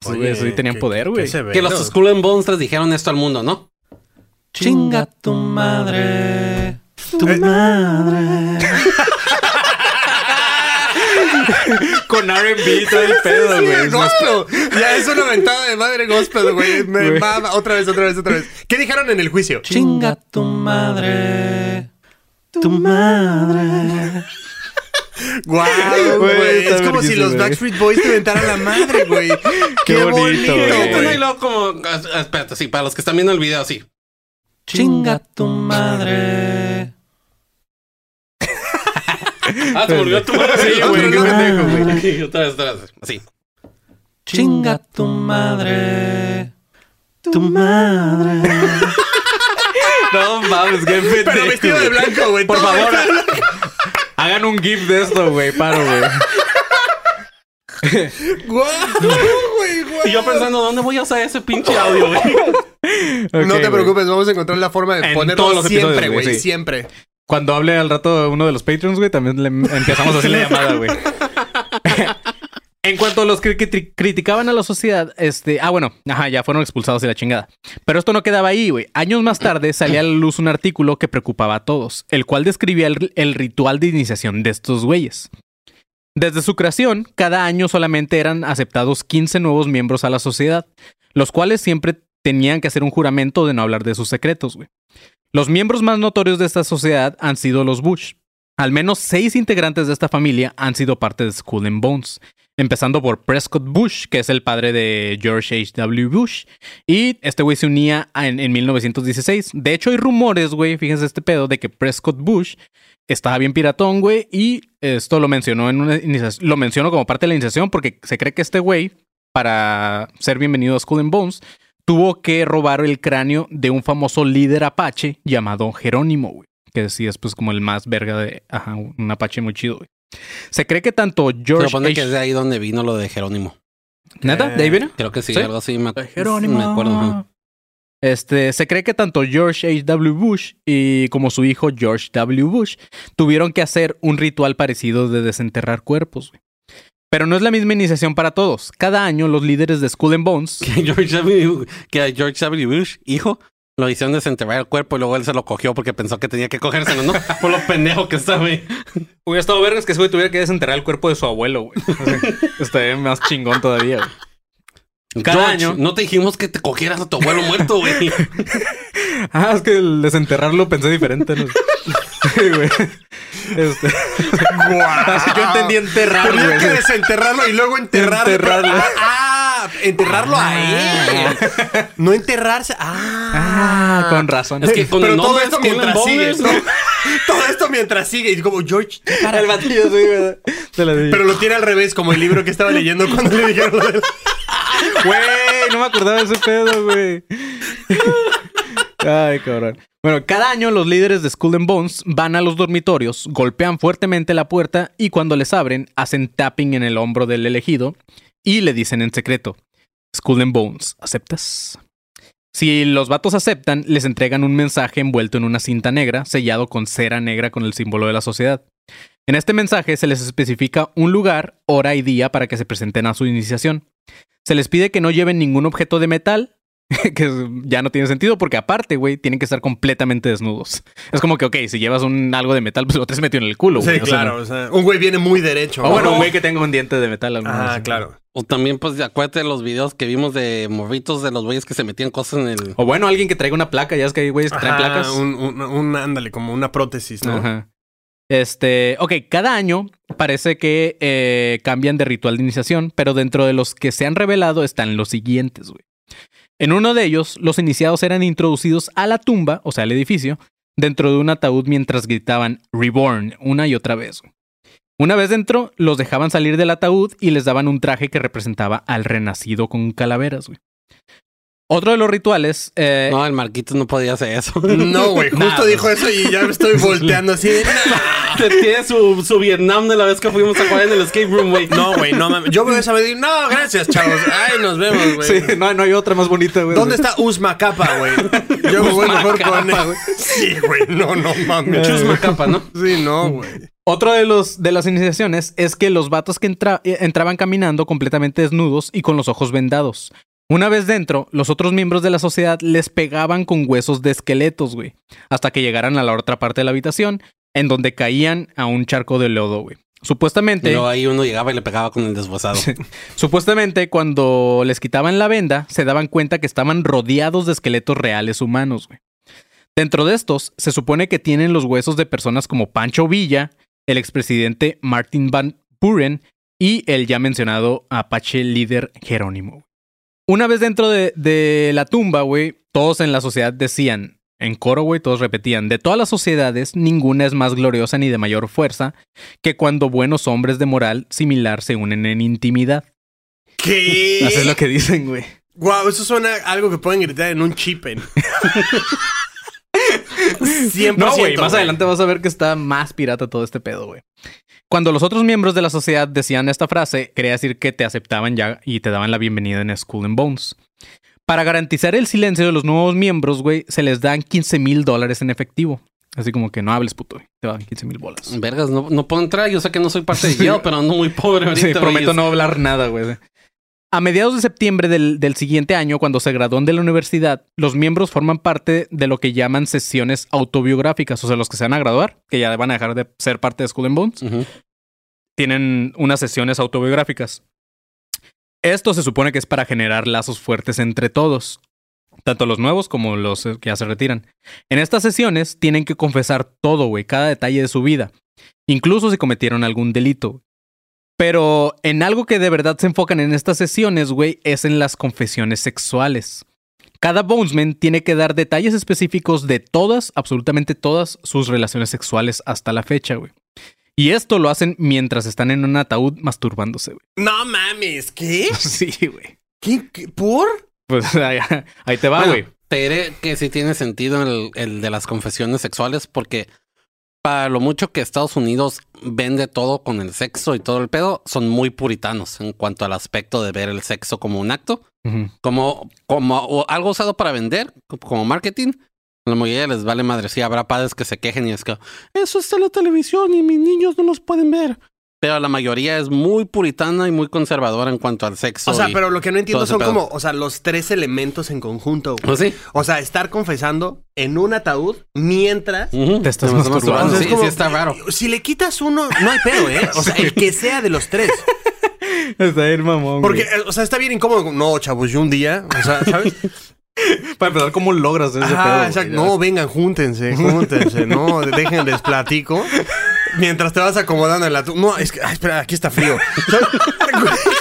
Sí, eso sí tenían poder, güey. Que los Skull and Bones les dijeron esto al mundo, ¿no? Chinga tu madre. Tu Eh. madre. Con R&B todo el pedo, Sí, güey. el gospel. Ya es una ventada de madre gospel, güey. Me Güey. mama. Otra vez, otra vez, otra vez. ¿Qué dijeron en el juicio? Chinga tu madre. Tu madre. Guau, Güey, güey. Es como si los. Backstreet Boys te inventaran la madre, güey. Qué, bonito, bonito, güey. Bueno, y güey. luego como... Espérate, sí, para los que están viendo el video, así. Chinga tu madre. ah, se volvió tu madre. Sí, güey, qué pendejo, güey. Sí, otra vez, otra vez. Así. Chinga tu madre. Tu madre. No mames, qué pendejo. Pero vestido de blanco, güey. Por favor, hagan un GIF de esto, güey. Paro, güey. Guau, güey, guau. Y yo pensando, ¿dónde voy a usar ese pinche audio, güey? No te preocupes, vamos a encontrar la forma de En ponerlo todos los siempre, episodios, güey. sí. Siempre. Cuando hable al rato uno de los Patreons, güey, también le empezamos a hacer la llamada, güey. En cuanto a los que cri- criticaban a la sociedad, este, ah, bueno, ajá, ya fueron expulsados de la chingada. Pero esto no quedaba ahí, güey. Años más tarde salía a la luz un artículo que preocupaba a todos, el cual describía el, el ritual de iniciación de estos güeyes. Desde su creación, cada año solamente eran aceptados 15 nuevos miembros a la sociedad, los cuales siempre tenían que hacer un juramento de no hablar de sus secretos, güey. Los miembros más notorios de esta sociedad han sido los Bush. Al menos seis integrantes de esta familia han sido parte de Skull and Bones, empezando por Prescott Bush, que es el padre de George H.W. Bush. Y este güey se unía en 1916. De hecho, hay rumores, güey, fíjense este pedo, de que Prescott Bush estaba bien piratón, güey, y esto lo mencionó en una iniciación, lo menciono como parte de la iniciación porque se cree que este güey, para ser bienvenido a Skull and Bones, tuvo que robar el cráneo de un famoso líder apache llamado Jerónimo, güey. Que sí es pues como el más verga de ajá, un apache muy chido, güey. Se cree que tanto Se George supone que es de ahí donde vino lo de Jerónimo. ¿Neta? ¿De ahí viene? Creo que sí, ¿Sí? algo así. Me, Jerónimo. me acuerdo. ajá. Este, se cree que tanto George H.W. Bush y como su hijo George W. Bush tuvieron que hacer un ritual parecido de desenterrar cuerpos. güey. Pero no es la misma iniciación para todos. Cada año los líderes de Skull and Bones Que George W. Que George W. Bush, hijo, lo hicieron desenterrar el cuerpo y luego él se lo cogió porque pensó que tenía que cogérselo, ¿no? Por lo pendejo que estaba ahí. Hubiera estado vergas que ese güey tuviera que desenterrar el cuerpo de su abuelo, güey. Estaría más chingón todavía, güey. Cada George, año. No te dijimos que te cogieras a tu abuelo muerto, güey. Ah, es que el desenterrarlo pensé diferente, ¿no? Sí, güey. Este. Así yo entendí enterrar, Tenía güey. que desenterrarlo y luego enterrarlo. Enterrarlo. Ah, ah, enterrarlo a él. No enterrarse. Ah. Ah, con razón. Es que con Pero todo esto mientras sigue. Todo esto mientras sigue. Y como George. para. el batillo, sí, güey. Te lo dije. Pero lo tiene al revés, como el libro que estaba leyendo cuando le dijeron lo del- Güey, no me acordaba de ese pedo, güey. Ay, cabrón. Bueno, cada año los líderes de Skull and Bones van a los dormitorios, golpean fuertemente la puerta y cuando les abren, hacen tapping en el hombro del elegido y le dicen en secreto: Skull and Bones, ¿aceptas? Si los vatos aceptan, les entregan un mensaje envuelto en una cinta negra, sellado con cera negra con el símbolo de la sociedad. En este mensaje se les especifica un lugar, hora y día para que se presenten a su iniciación. Se les pide que no lleven ningún objeto de metal, que ya no tiene sentido porque aparte, güey, tienen que estar completamente desnudos. Es como que, ok, si llevas un algo de metal, pues lo te has metido en el culo, güey. Sí, O sea, claro. no- O sea, un güey viene muy derecho. O bueno, ¿no? un güey que tenga un diente de metal. Ah, vez. claro. O también, pues, acuérdate de los videos que vimos de morritos de los güeyes que se metían cosas en el... O bueno, alguien que traiga una placa, ya es que hay güeyes que traen Ajá, placas. Un, un, un- ándale, como una prótesis, ¿no? Ajá. Este, ok, cada año parece que eh, cambian de ritual de iniciación, pero dentro de los que se han revelado están los siguientes, güey. En uno de ellos, los iniciados eran introducidos a la tumba, o sea, al edificio, dentro de un ataúd mientras gritaban Reborn una y otra vez. Una vez dentro, los dejaban salir del ataúd y les daban un traje que representaba al renacido con calaveras, güey. Otro de los rituales. eh, No, el Marquitos no podía hacer eso. No, güey, justo Nah, dijo eso y ya me estoy volteando así. tiene su, su Vietnam de la vez que fuimos a jugar en el escape room, güey. No, güey, no mames. Yo veo esa vez y digo, no, gracias, chavos. Ay, nos vemos, güey. sí, no, no hay otra más bonita, güey. ¿Dónde está Usma Capa, güey? Yo me voy mejor con él. Sí, güey, no, no mames. Chusma capa, ¿no? Sí, no, güey. Otro de los de las iniciaciones es que los vatos que entra- eh, entraban caminando completamente desnudos y con los ojos vendados. Una vez dentro, los otros miembros de la sociedad les pegaban con huesos de esqueletos, güey, hasta que llegaran a la otra parte de la habitación, en donde caían a un charco de lodo, güey. Supuestamente, luego ahí uno llegaba y le pegaba con el deshuesado. supuestamente cuando les quitaban la venda, se daban cuenta que estaban rodeados de esqueletos reales humanos, güey. Dentro de estos, se supone que tienen los huesos de personas como Pancho Villa, el expresidente Martin Van Buren y el ya mencionado Apache líder Jerónimo. Una vez dentro de, de la tumba, güey, todos en la sociedad decían, en coro, güey, todos repetían, de todas las sociedades, ninguna es más gloriosa ni de mayor fuerza que cuando buenos hombres de moral similar se unen en intimidad. ¿Qué? Eso es lo que dicen, güey. Guau, eso suena a algo que pueden gritar en un chipen. 100%. No, güey, más adelante vas a ver que está más pirata todo este pedo, güey. Cuando los otros miembros de la sociedad decían esta frase, quería decir que te aceptaban ya y te daban la bienvenida en and Bones. Para garantizar el silencio de los nuevos miembros, güey, se les dan 15 mil dólares en efectivo. Así como que no hables, puto. Te dan 15 mil bolas. Vergas, no, no puedo entrar. Yo sé que no soy parte de Yale, pero ando muy pobre ahorita. Sí, prometo no hablar nada, güey. A mediados de septiembre del, del siguiente año, cuando se gradúan de la universidad, los miembros forman parte de lo que llaman sesiones autobiográficas, o sea, los que se van a graduar, que ya van a dejar de ser parte de Skull and Bones, Ujú. Tienen unas sesiones autobiográficas. Esto se supone que es para generar lazos fuertes entre todos. tanto los nuevos como los eh, que ya se retiran. En estas sesiones tienen que confesar todo, güey, cada detalle de su vida, incluso si cometieron algún delito. Pero en algo que de verdad se enfocan en estas sesiones, güey, es en las confesiones sexuales. Cada Bonesman tiene que dar detalles específicos de todas, absolutamente todas sus relaciones sexuales hasta la fecha, güey. Y esto lo hacen mientras están en un ataúd masturbándose, güey. No mames, ¿qué? Sí, güey. ¿Qué? ¿Qué? ¿Por? Pues ahí, ahí te va, Bueno, güey. te diré que sí tiene sentido el, el de las confesiones sexuales porque para lo mucho que Estados Unidos vende todo con el sexo y todo el pedo, son muy puritanos en cuanto al aspecto de ver el sexo como un acto, como, como algo usado para vender, como marketing. A la mayoría les vale madre. Sí, habrá padres que se quejen y es que eso está en la televisión y mis niños no los pueden ver. Pero la mayoría es muy puritana y muy conservadora en cuanto al sexo. O sea, pero lo que no entiendo son pedo. como, o sea, los tres elementos en conjunto. güey. Pues sí. O sea, estar confesando en un ataúd mientras. Ujú. Te estás vas masturbando. O sea, Sí, es como- sí está raro. Si le quitas uno, no hay pedo, ¿eh? O sea, el que sea de los tres. Está bien, mamón. Porque, güey. eh, o sea, está bien incómodo. No, chavos, yo un día, o sea, ¿sabes? Para empezar, ¿cómo logras ese Ajá, pedo? güey? No, vengan, júntense, júntense. No, dejen les platico. Mientras te vas acomodando en la... tu- No, es que... Ay, espera, aquí está frío.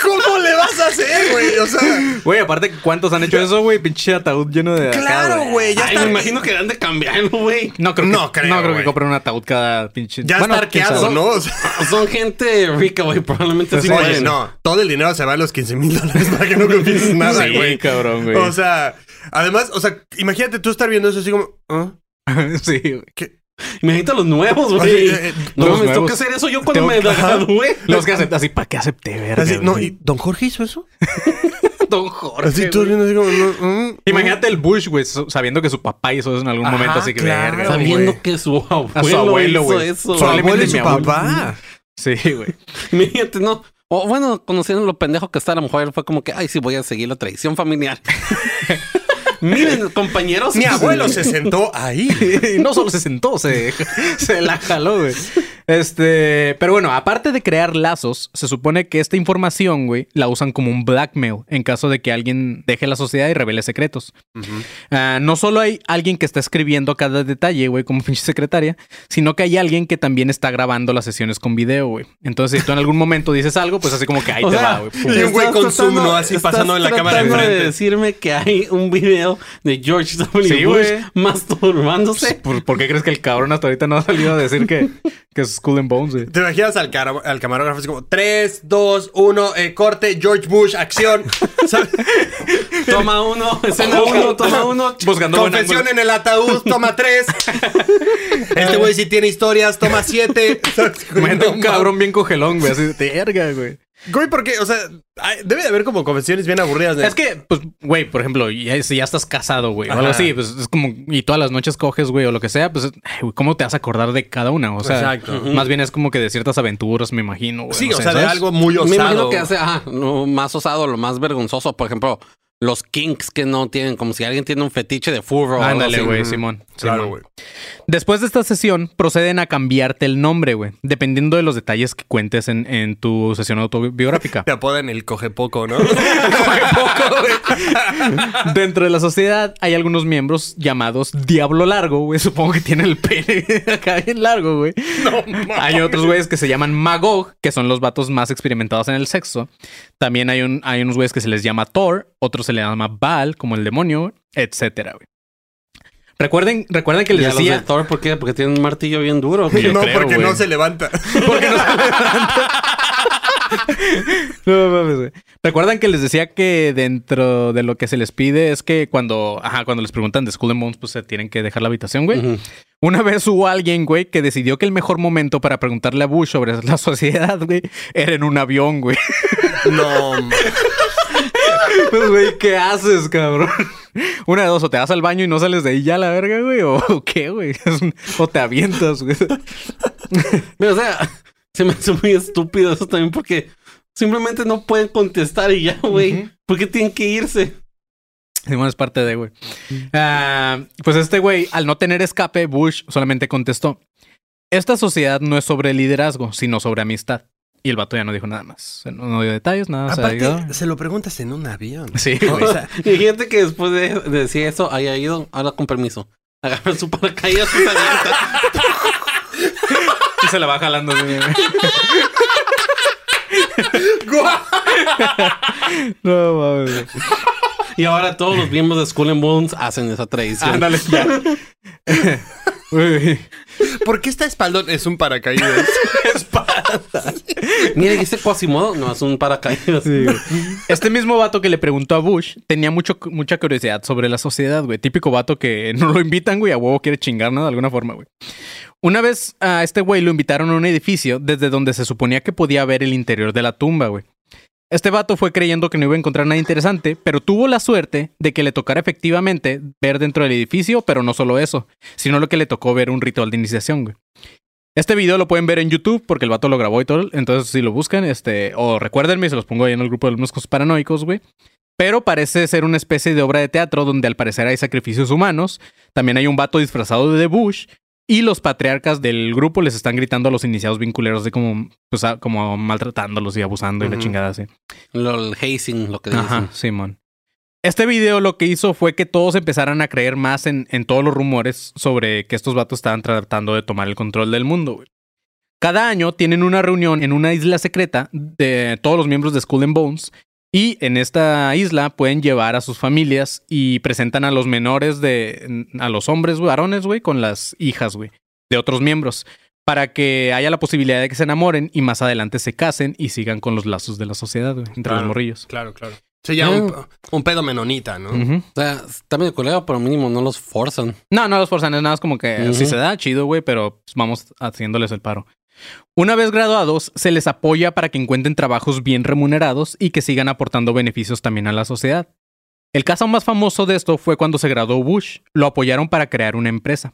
¿Cómo le vas a hacer, güey? O sea... Güey, aparte, ¿cuántos han hecho eso, güey? Pinche ataúd lleno de. acá, Claro, güey. Ya Ay, está... me imagino que dan de cambiarlo, güey. No creo que, No creo, no creo que compren un ataúd cada pinche. Ya Bueno, está arqueado. ¿no? O sea, Son gente rica, güey. Probablemente sí Oye, no. Todo el dinero se va a los 15 mil dólares para que no confieses nada, Sí, güey. cabrón, güey. O sea... Además, o sea, imagínate tú estar viendo eso así como... ¿ah? sí, güey. Imagínate a los nuevos, güey. eh, eh, No los me nuevos. toca hacer eso yo cuando Tengo me que- gradué. Los que aceptan así, ¿para qué acepté, verga? así, no? ¿y Don Jorge hizo eso? Don Jorge. Así tú güey. viendo así como... no, mm, Imagínate el Bush, güey, sabiendo que su papá hizo eso en algún Ajá, momento, así que claro. verga. Sabiendo que su abuelo, A su abuelo, hizo güey. eso. Su abuelo y su papá. Sí, güey. Imagínate, no. O bueno, conociendo lo pendejo que está, a lo mejor él fue como que, ay, sí, voy a seguir la tradición familiar. Miren, compañeros. Mi abuelo se sentó ahí. y no solo se sentó, se, se la jaló, güey. Este, pero bueno, aparte de crear lazos, se supone que esta información, güey, la usan como un blackmail en caso de que alguien deje la sociedad y revele secretos. Ah, no solo hay alguien que está escribiendo cada detalle, güey, como pinche secretaria, sino que hay alguien que también está grabando las sesiones con video, güey. Entonces, si tú en algún momento dices algo, pues así como que ahí O te sea, va, güey. Y un güey con zoom, ¿no? Así pasando en la cámara de tratando de enfrente. decirme que hay un video de George W. Sí, Bush güey. masturbándose. ¿Por, por qué crees que el cabrón hasta ahorita no ha salido a decir que, que es Skull and Bones, güey? ¿Te imaginas al, al camarógrafo así como 3, 2, 1, eh, corte, George Bush, acción? Toma uno, escena uno, toma uno. Buscando Confesión en el ataúd, toma 3. Este güey sí tiene historias, toma 7. Imagínate un cabrón bien cogelón, güey, así de verga, güey. Güey, porque, o sea, hay- debe de haber como confesiones bien aburridas. De... Es que, pues, güey, por ejemplo, ya- si ya estás casado, güey, o algo así, pues es como, y todas las noches coges, güey, o lo que sea, pues, ay, güey, ¿cómo te vas a acordar de cada una? O sea, Exacto. más bien es como que de ciertas aventuras, me imagino, güey. Sí, no o sé, sea, de ¿sabes? algo muy osado. Me imagino que hace ajá, lo más osado, lo más vergonzoso. Por ejemplo, los kinks que no tienen, como si alguien tiene un fetiche de furro. o algo Ándale, güey, Simón. Claro, güey. Después de esta sesión, proceden a cambiarte el nombre, güey, dependiendo de los detalles que cuentes en, en tu sesión autobiográfica. Te apodan el coge poco, ¿no? Dentro de la sociedad hay algunos miembros llamados Diablo Largo, güey. Supongo que tiene el pene acá bien largo, güey. hay otros güeyes que se llaman Magog, que son los vatos más experimentados en el sexo. También hay, un, hay unos güeyes que se les llama Thor, otros se les llama Baal, como el demonio, etcétera, güey. Recuerden, recuerden que Y les a los decía... de Thor, ¿por qué? Porque tienen un martillo bien duro. Yo no, creo, porque no se levanta. Porque no se levanta. No mames, güey. Recuerdan que les decía que dentro de lo que se les pide es que cuando, ajá, cuando les preguntan de Skull and Bones, pues se tienen que dejar la habitación, güey. Una vez hubo alguien, güey, que decidió que el mejor momento para preguntarle a Bush sobre la sociedad, güey, era en un avión, güey. No. Pues, güey, ¿qué haces, cabrón? Una de dos, o te vas al baño y no sales de ahí ya a la verga, güey, o, o qué, güey. O te avientas, güey. Pero, o sea, se me hace muy estúpido eso también porque simplemente no pueden contestar y ya, güey. ¿Por qué tienen que irse? Simón es parte de, güey. Ah, pues este güey, al no tener escape, Bush solamente contestó: Esta sociedad no es sobre liderazgo, sino sobre amistad. Y el vato ya no dijo nada más. No, no dio detalles, nada. o sea, Aparte, se lo preguntas en un avión. Sí, O güey. sea, Y gente que después de de decir eso haya ido, ahora con permiso. Agarra su paracaídas y. Y se la va jalando. no mames. Y ahora todos los miembros de Skull and Bones hacen esa tradición. Ándale, ya. Uy. ¿Por qué está espaldón? Es un paracaídas. Mira, dice Quasimodo, no es un paracaídas. Este mismo vato que le preguntó a Bush tenía mucho, mucha curiosidad sobre la sociedad, güey. Típico vato que no lo invitan, güey, a huevo quiere chingar, ¿no? De alguna forma, güey. Una vez a este güey lo invitaron a un edificio desde donde se suponía que podía ver el interior de la tumba, güey. Este vato fue creyendo que no iba a encontrar nada interesante, pero tuvo la suerte de que le tocara efectivamente ver dentro del edificio, pero no solo eso, sino lo que le tocó ver un ritual de iniciación, güey. Este video lo pueden ver en YouTube porque el vato lo grabó y todo. Entonces, si lo buscan, este, o recuérdenme, se los pongo ahí en el grupo de moscos paranoicos, güey. Pero parece ser una especie de obra de teatro donde al parecer hay sacrificios humanos. También hay un vato disfrazado de Bush. Y los patriarcas del grupo les están gritando a los iniciados vinculeros de como, pues, a- como maltratándolos y abusando y la chingada así. Lo, el hazing, lo que dicen. Ajá, Simón. Este video lo que hizo fue que todos empezaran a creer más en, en todos los rumores sobre que estos vatos estaban tratando de tomar el control del mundo, güey. Cada año tienen una reunión en una isla secreta de todos los miembros de Skull and Bones. Y en esta isla pueden llevar a sus familias y presentan a los menores de. a los hombres, güey, varones, güey, con las hijas, güey, de otros miembros. Para que haya la posibilidad de que se enamoren y más adelante se casen y sigan con los lazos de la sociedad, güey, entre los morrillos. Claro, claro. Se llama un, un pedo menonita, ¿no? O sea, está medio culero, pero mínimo no los forzan. No, no los forzan, es nada más como que si se da, chido, güey, pero pues, vamos haciéndoles el paro. Una vez graduados, se les apoya para que encuentren trabajos bien remunerados y que sigan aportando beneficios también a la sociedad. El caso más famoso de esto fue cuando se graduó Bush. Lo apoyaron para crear una empresa.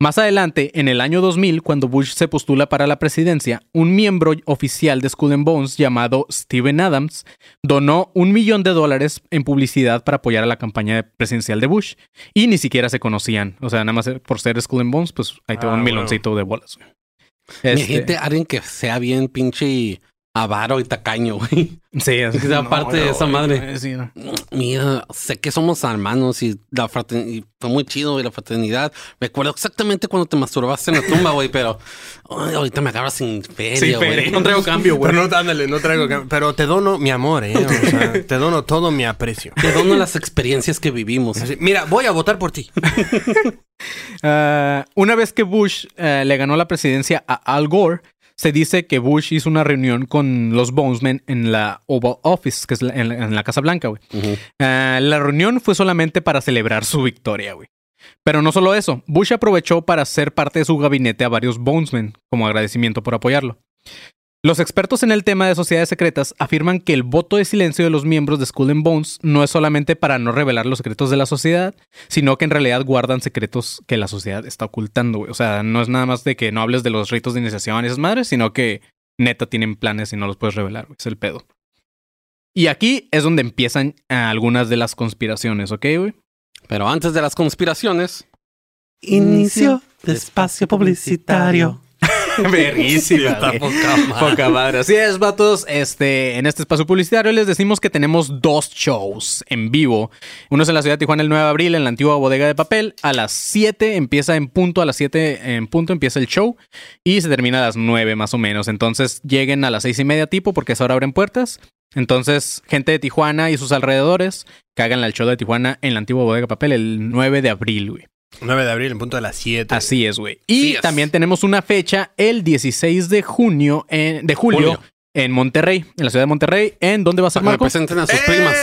Más adelante, en el año 2000, cuando Bush se postula para la presidencia, un miembro oficial de Skull and Bones llamado Steven Adams donó un millón de dólares en publicidad para apoyar a la campaña presidencial de Bush. Y ni siquiera se conocían. O sea, nada más por ser Skull and Bones, pues ahí te va Ah, un bueno. miloncito de bolas. Güey. Mi Este, gente, alguien que sea bien pinche avaro y tacaño, güey. sí, así que sea parte de esa madre. sí, no. Mira, sé que somos hermanos y la fraternidad fue muy chido y la fraternidad. Recuerdo exactamente cuando te masturbaste en la tumba, güey, pero ay, ahorita me agarras sin feria, Sí, güey. feria. No traigo cambio, güey. Pero no, ándale, no traigo cam- Pero te dono mi amor, ¿eh? O sea, te dono todo mi aprecio. Te dono las experiencias que vivimos. Así, mira, voy a votar por ti. Ah, una vez que Bush eh, le ganó la presidencia a Al Gore, se dice que Bush hizo una reunión con los Bonesmen en la Oval Office, que es la- en, la, en la Casa Blanca, güey. Ah, la reunión fue solamente para celebrar su victoria, güey. Pero no solo eso, Bush aprovechó para ser parte de su gabinete a varios Bonesmen como agradecimiento por apoyarlo. Los expertos en el tema de sociedades secretas afirman que el voto de silencio de los miembros de Skull and Bones no es solamente para no revelar los secretos de la sociedad, sino que en realidad guardan secretos que la sociedad está ocultando, güey. O sea, no es nada más de que no hables de los ritos de iniciación y esas madres, sino que neta tienen planes y no los puedes revelar, güey. Es el pedo. Y aquí es donde empiezan algunas de las conspiraciones, ¿ok, güey? Pero antes de las conspiraciones, inicio de espacio publicitario. Verguísima, Está poca madre. Poca madre. Así es, vatos. Este, en este espacio publicitario les decimos que tenemos dos shows en vivo. Uno es en la ciudad de Tijuana el 9 de abril, en la antigua bodega de papel. A las 7 empieza en punto, a las 7 en punto empieza el show. Y se termina a las 9 más o menos. Entonces lleguen a las 6 y media tipo, porque a esa hora abren puertas. Entonces, gente de Tijuana y sus alrededores, hagan el show de Tijuana en la antigua bodega de papel el 9 de abril, güey. 9 de abril, en punto de las 7. Así es, güey. Y Sí es. también tenemos una fecha el 16 de junio, en- de julio, Julio. en Monterrey, en la ciudad de Monterrey. ¿En dónde va a ser, Marco? presenten a sus primas.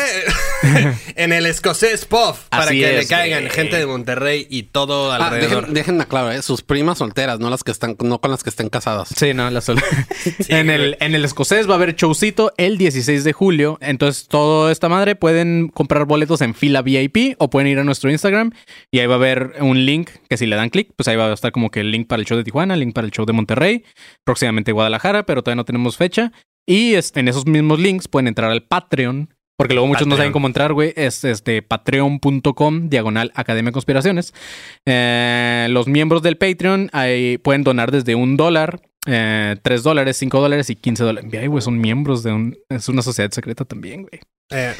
en el escocés Puff. Para Así que le caigan gente de Monterrey y todo Ah, alrededor. dejen, déjenme aclarar, ¿eh? sus primas solteras, no las que están, no con las que estén casadas. Sí, no, la sola. en, el, en el escocés va a haber showcito el 16 de julio. Entonces, toda esta madre pueden comprar boletos en fila VIP o pueden ir a nuestro Instagram y ahí va a haber un link que si le dan clic, pues ahí va a estar como que el link para el show de Tijuana, el link para el show de Monterrey, próximamente Guadalajara, pero todavía no tenemos fecha. Y es- en esos mismos links pueden entrar al Patreon. Porque luego muchos no Patreon. saben cómo entrar, güey. Es este patreon.com, diagonal Academia de Conspiraciones. Eh, los miembros del Patreon ahí pueden donar desde un dólar eh, 3 dólares, 5 dólares y 15 dólares. Ay, güey, son miembros de un... Es una sociedad secreta también, güey. Eh,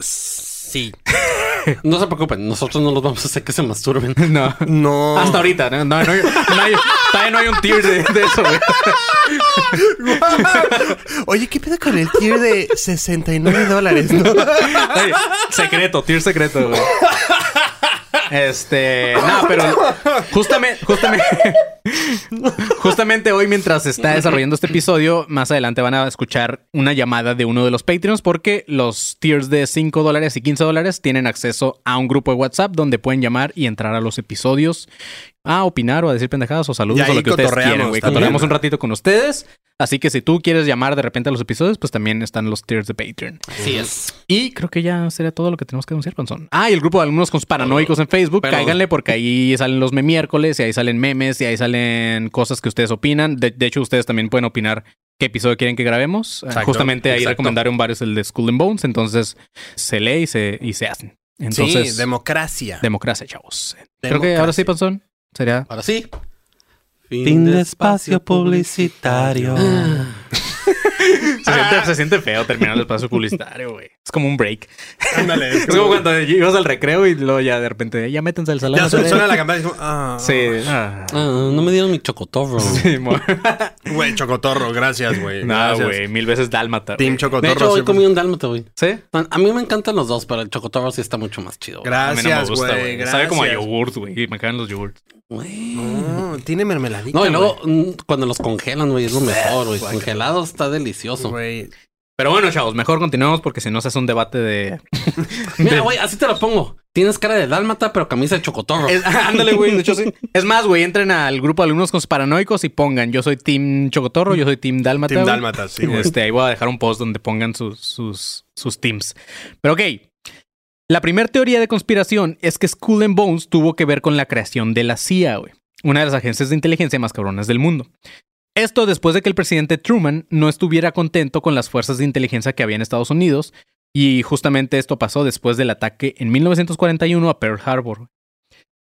sí. No se preocupen, nosotros no los vamos a hacer que se masturben. No. No. Hasta ahorita, ¿no? No, no, hay- no hay- todavía no hay un tier de, de eso, güey. Oye, ¿qué pedo con el tier de 69 dólares? no? Oye, secreto, tier secreto, güey. Este, no, pero justamente, justamente, hoy mientras está desarrollando este episodio, más adelante van a escuchar una llamada de uno de los Patreons porque los tiers de 5 dólares y 15 dólares tienen acceso a un grupo de WhatsApp donde pueden llamar y entrar a los episodios a opinar o a decir pendejadas o saludos o lo que ustedes quieran, güey. Cotorreamos un ratito con ustedes. Así que si tú quieres llamar de repente a los episodios, pues también están los tiers de Patreon. Así es. Y creo que ya sería todo lo que tenemos que anunciar, Panzón. Ah, y el grupo de alumnos paranoicos en Facebook. Pero- Cáiganle porque ahí salen los miércoles y ahí salen memes y ahí salen cosas que ustedes opinan. De, de hecho, ustedes también pueden opinar qué episodio quieren que grabemos. Eh, Exacto, Justamente ahí exacto. recomendaron varios el de School and Bones. Entonces se lee y se, y se hacen. Entonces, sí, democracia. democracia, chavos. Creo que ahora sí. Panzón. Sería. Ahora sí. Fin de espacio publicitario. Se siente, se siente feo terminar el espacio publicitario, güey. Es como un break. Ándale. Es como cuando ibas al recreo y luego ya de repente, ya métanse al salón. Ya otra su- vez". suena la campana y como, ah, Sí. Ah. Ah, no me dieron mi chocotorro. Sí, mo- Güey, chocotorro, gracias, güey. no, gracias. güey, mil veces dálmata. Team chocotorro. De hecho, hoy siempre- comí un dálmata, güey. ¿Sí? A mí me encantan los dos, pero el chocotorro sí está mucho más chido. güey. A mí no me Gracias, gusta, güey. güey. Sabe como a yogurt, güey. Me caen los yogurts. Güey. No, tiene mermeladita. No, y luego güey. mm, cuando los congelan, güey, es lo mejor, güey. Congelado está delicioso. Güey. Pero bueno, chavos, mejor continuemos porque si no se hace un debate de... Mira, güey, así te lo pongo. Tienes cara de dálmata, pero camisa de chocotorro. Es- ándale, güey. De hecho, sí. Es más, güey, entren al grupo de alumnos paranoicos y pongan yo soy Team Chocotorro, yo soy Team Dálmata. Team güey. Dálmata, sí, güey. Este, ahí voy a dejar un post donde pongan sus, sus, sus teams. Pero ok. La primera teoría de conspiración es que Skull and Bones tuvo que ver con la creación de la CIA. Una de las agencias de inteligencia más cabronas del mundo. Esto después de que el presidente Truman no estuviera contento con las fuerzas de inteligencia que había en Estados Unidos. Y justamente esto pasó después del ataque en 1941 a Pearl Harbor.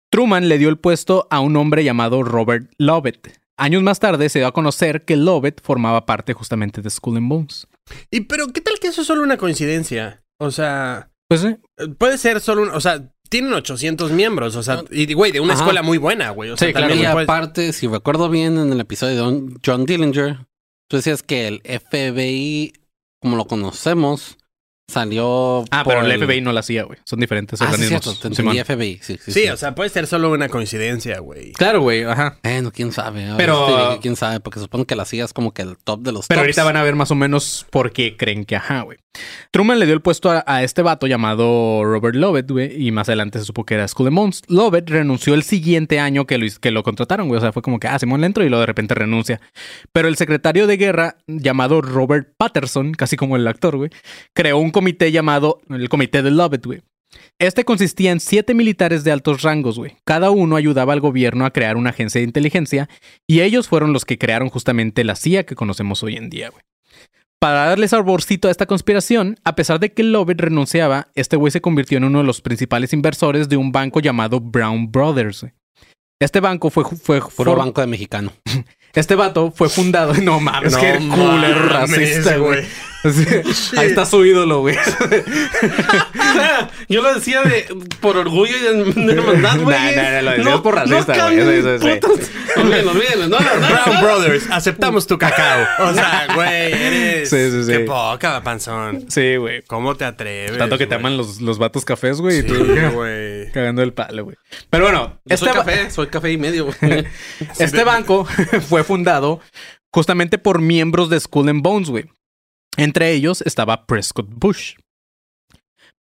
Truman le dio el puesto a un hombre llamado Robert Lovett. Años más tarde se dio a conocer que Lovett formaba parte justamente de Skull and Bones. Y pero, ¿qué tal que eso es solo una coincidencia? O sea, Pues sí. eh, puede ser solo un... O sea, tienen 800 miembros. O sea, y güey, de una Ajá. escuela muy buena, güey. O sea, Sí, claro. también y puedes- aparte, si recuerdo bien en el episodio de Don- John Dillinger, tú decías que el FBI, como lo conocemos, salió. Ah, por pero el FBI no la hacía, güey. Son diferentes Ah, sí, organismos. cierto, te Simón. entendí FBI. Sí, sí, Sí, sí. o sea, puede ser solo una coincidencia, güey. Claro, güey, ajá. Bueno, quién sabe. Ahora Pero- sí quién sabe, porque supongo que la CIA es como que el top de los Pero tops. ahorita van a ver más o menos por qué creen que ajá, güey. Truman le dio el puesto a, a este vato llamado Robert Lovett, güey, y más adelante se supo que era Skull and Bones. Lovett renunció el siguiente año que lo, que lo contrataron, güey. O sea, fue como que, ah, Simón le entró y luego de repente renuncia. Pero el secretario de guerra, llamado Robert Patterson, casi como el actor, güey, creó un comité llamado el Comité de Lovett, güey. Este consistía en siete militares de altos rangos, güey. Cada uno ayudaba al gobierno a crear una agencia de inteligencia y ellos fueron los que crearon justamente la CIA que conocemos hoy en día, güey. Para darle saborcito a esta conspiración, a pesar de que Lovett renunciaba, este güey se convirtió en uno de los principales inversores de un banco llamado Brown Brothers. güey. Este banco fue, fue Puro for- banco de mexicano. este vato fue fundado. No mames, No qué culero mames, racista, güey. Sí, Ahí está su ídolo, güey. Yo lo decía de por orgullo y de, hermandad, güey. Nah, nah, nah, lo decías por racista, güey. sí. putos. Olvídenlo, olvídenlo. No, no, no. Brown Brothers, aceptamos tu cacao. O sea, güey, eres... Sí, sí, sí. Qué poca, panzón. Sí, güey. ¿Cómo te atreves? Tanto que te aman los, los vatos cafés, güey. y Sí, güey. Cagando el palo, güey. Pero bueno, Yo soy este, ba- café, soy café y medio, güey. este banco fue fundado justamente por miembros de Skull and Bones, güey. Entre ellos estaba Prescott Bush.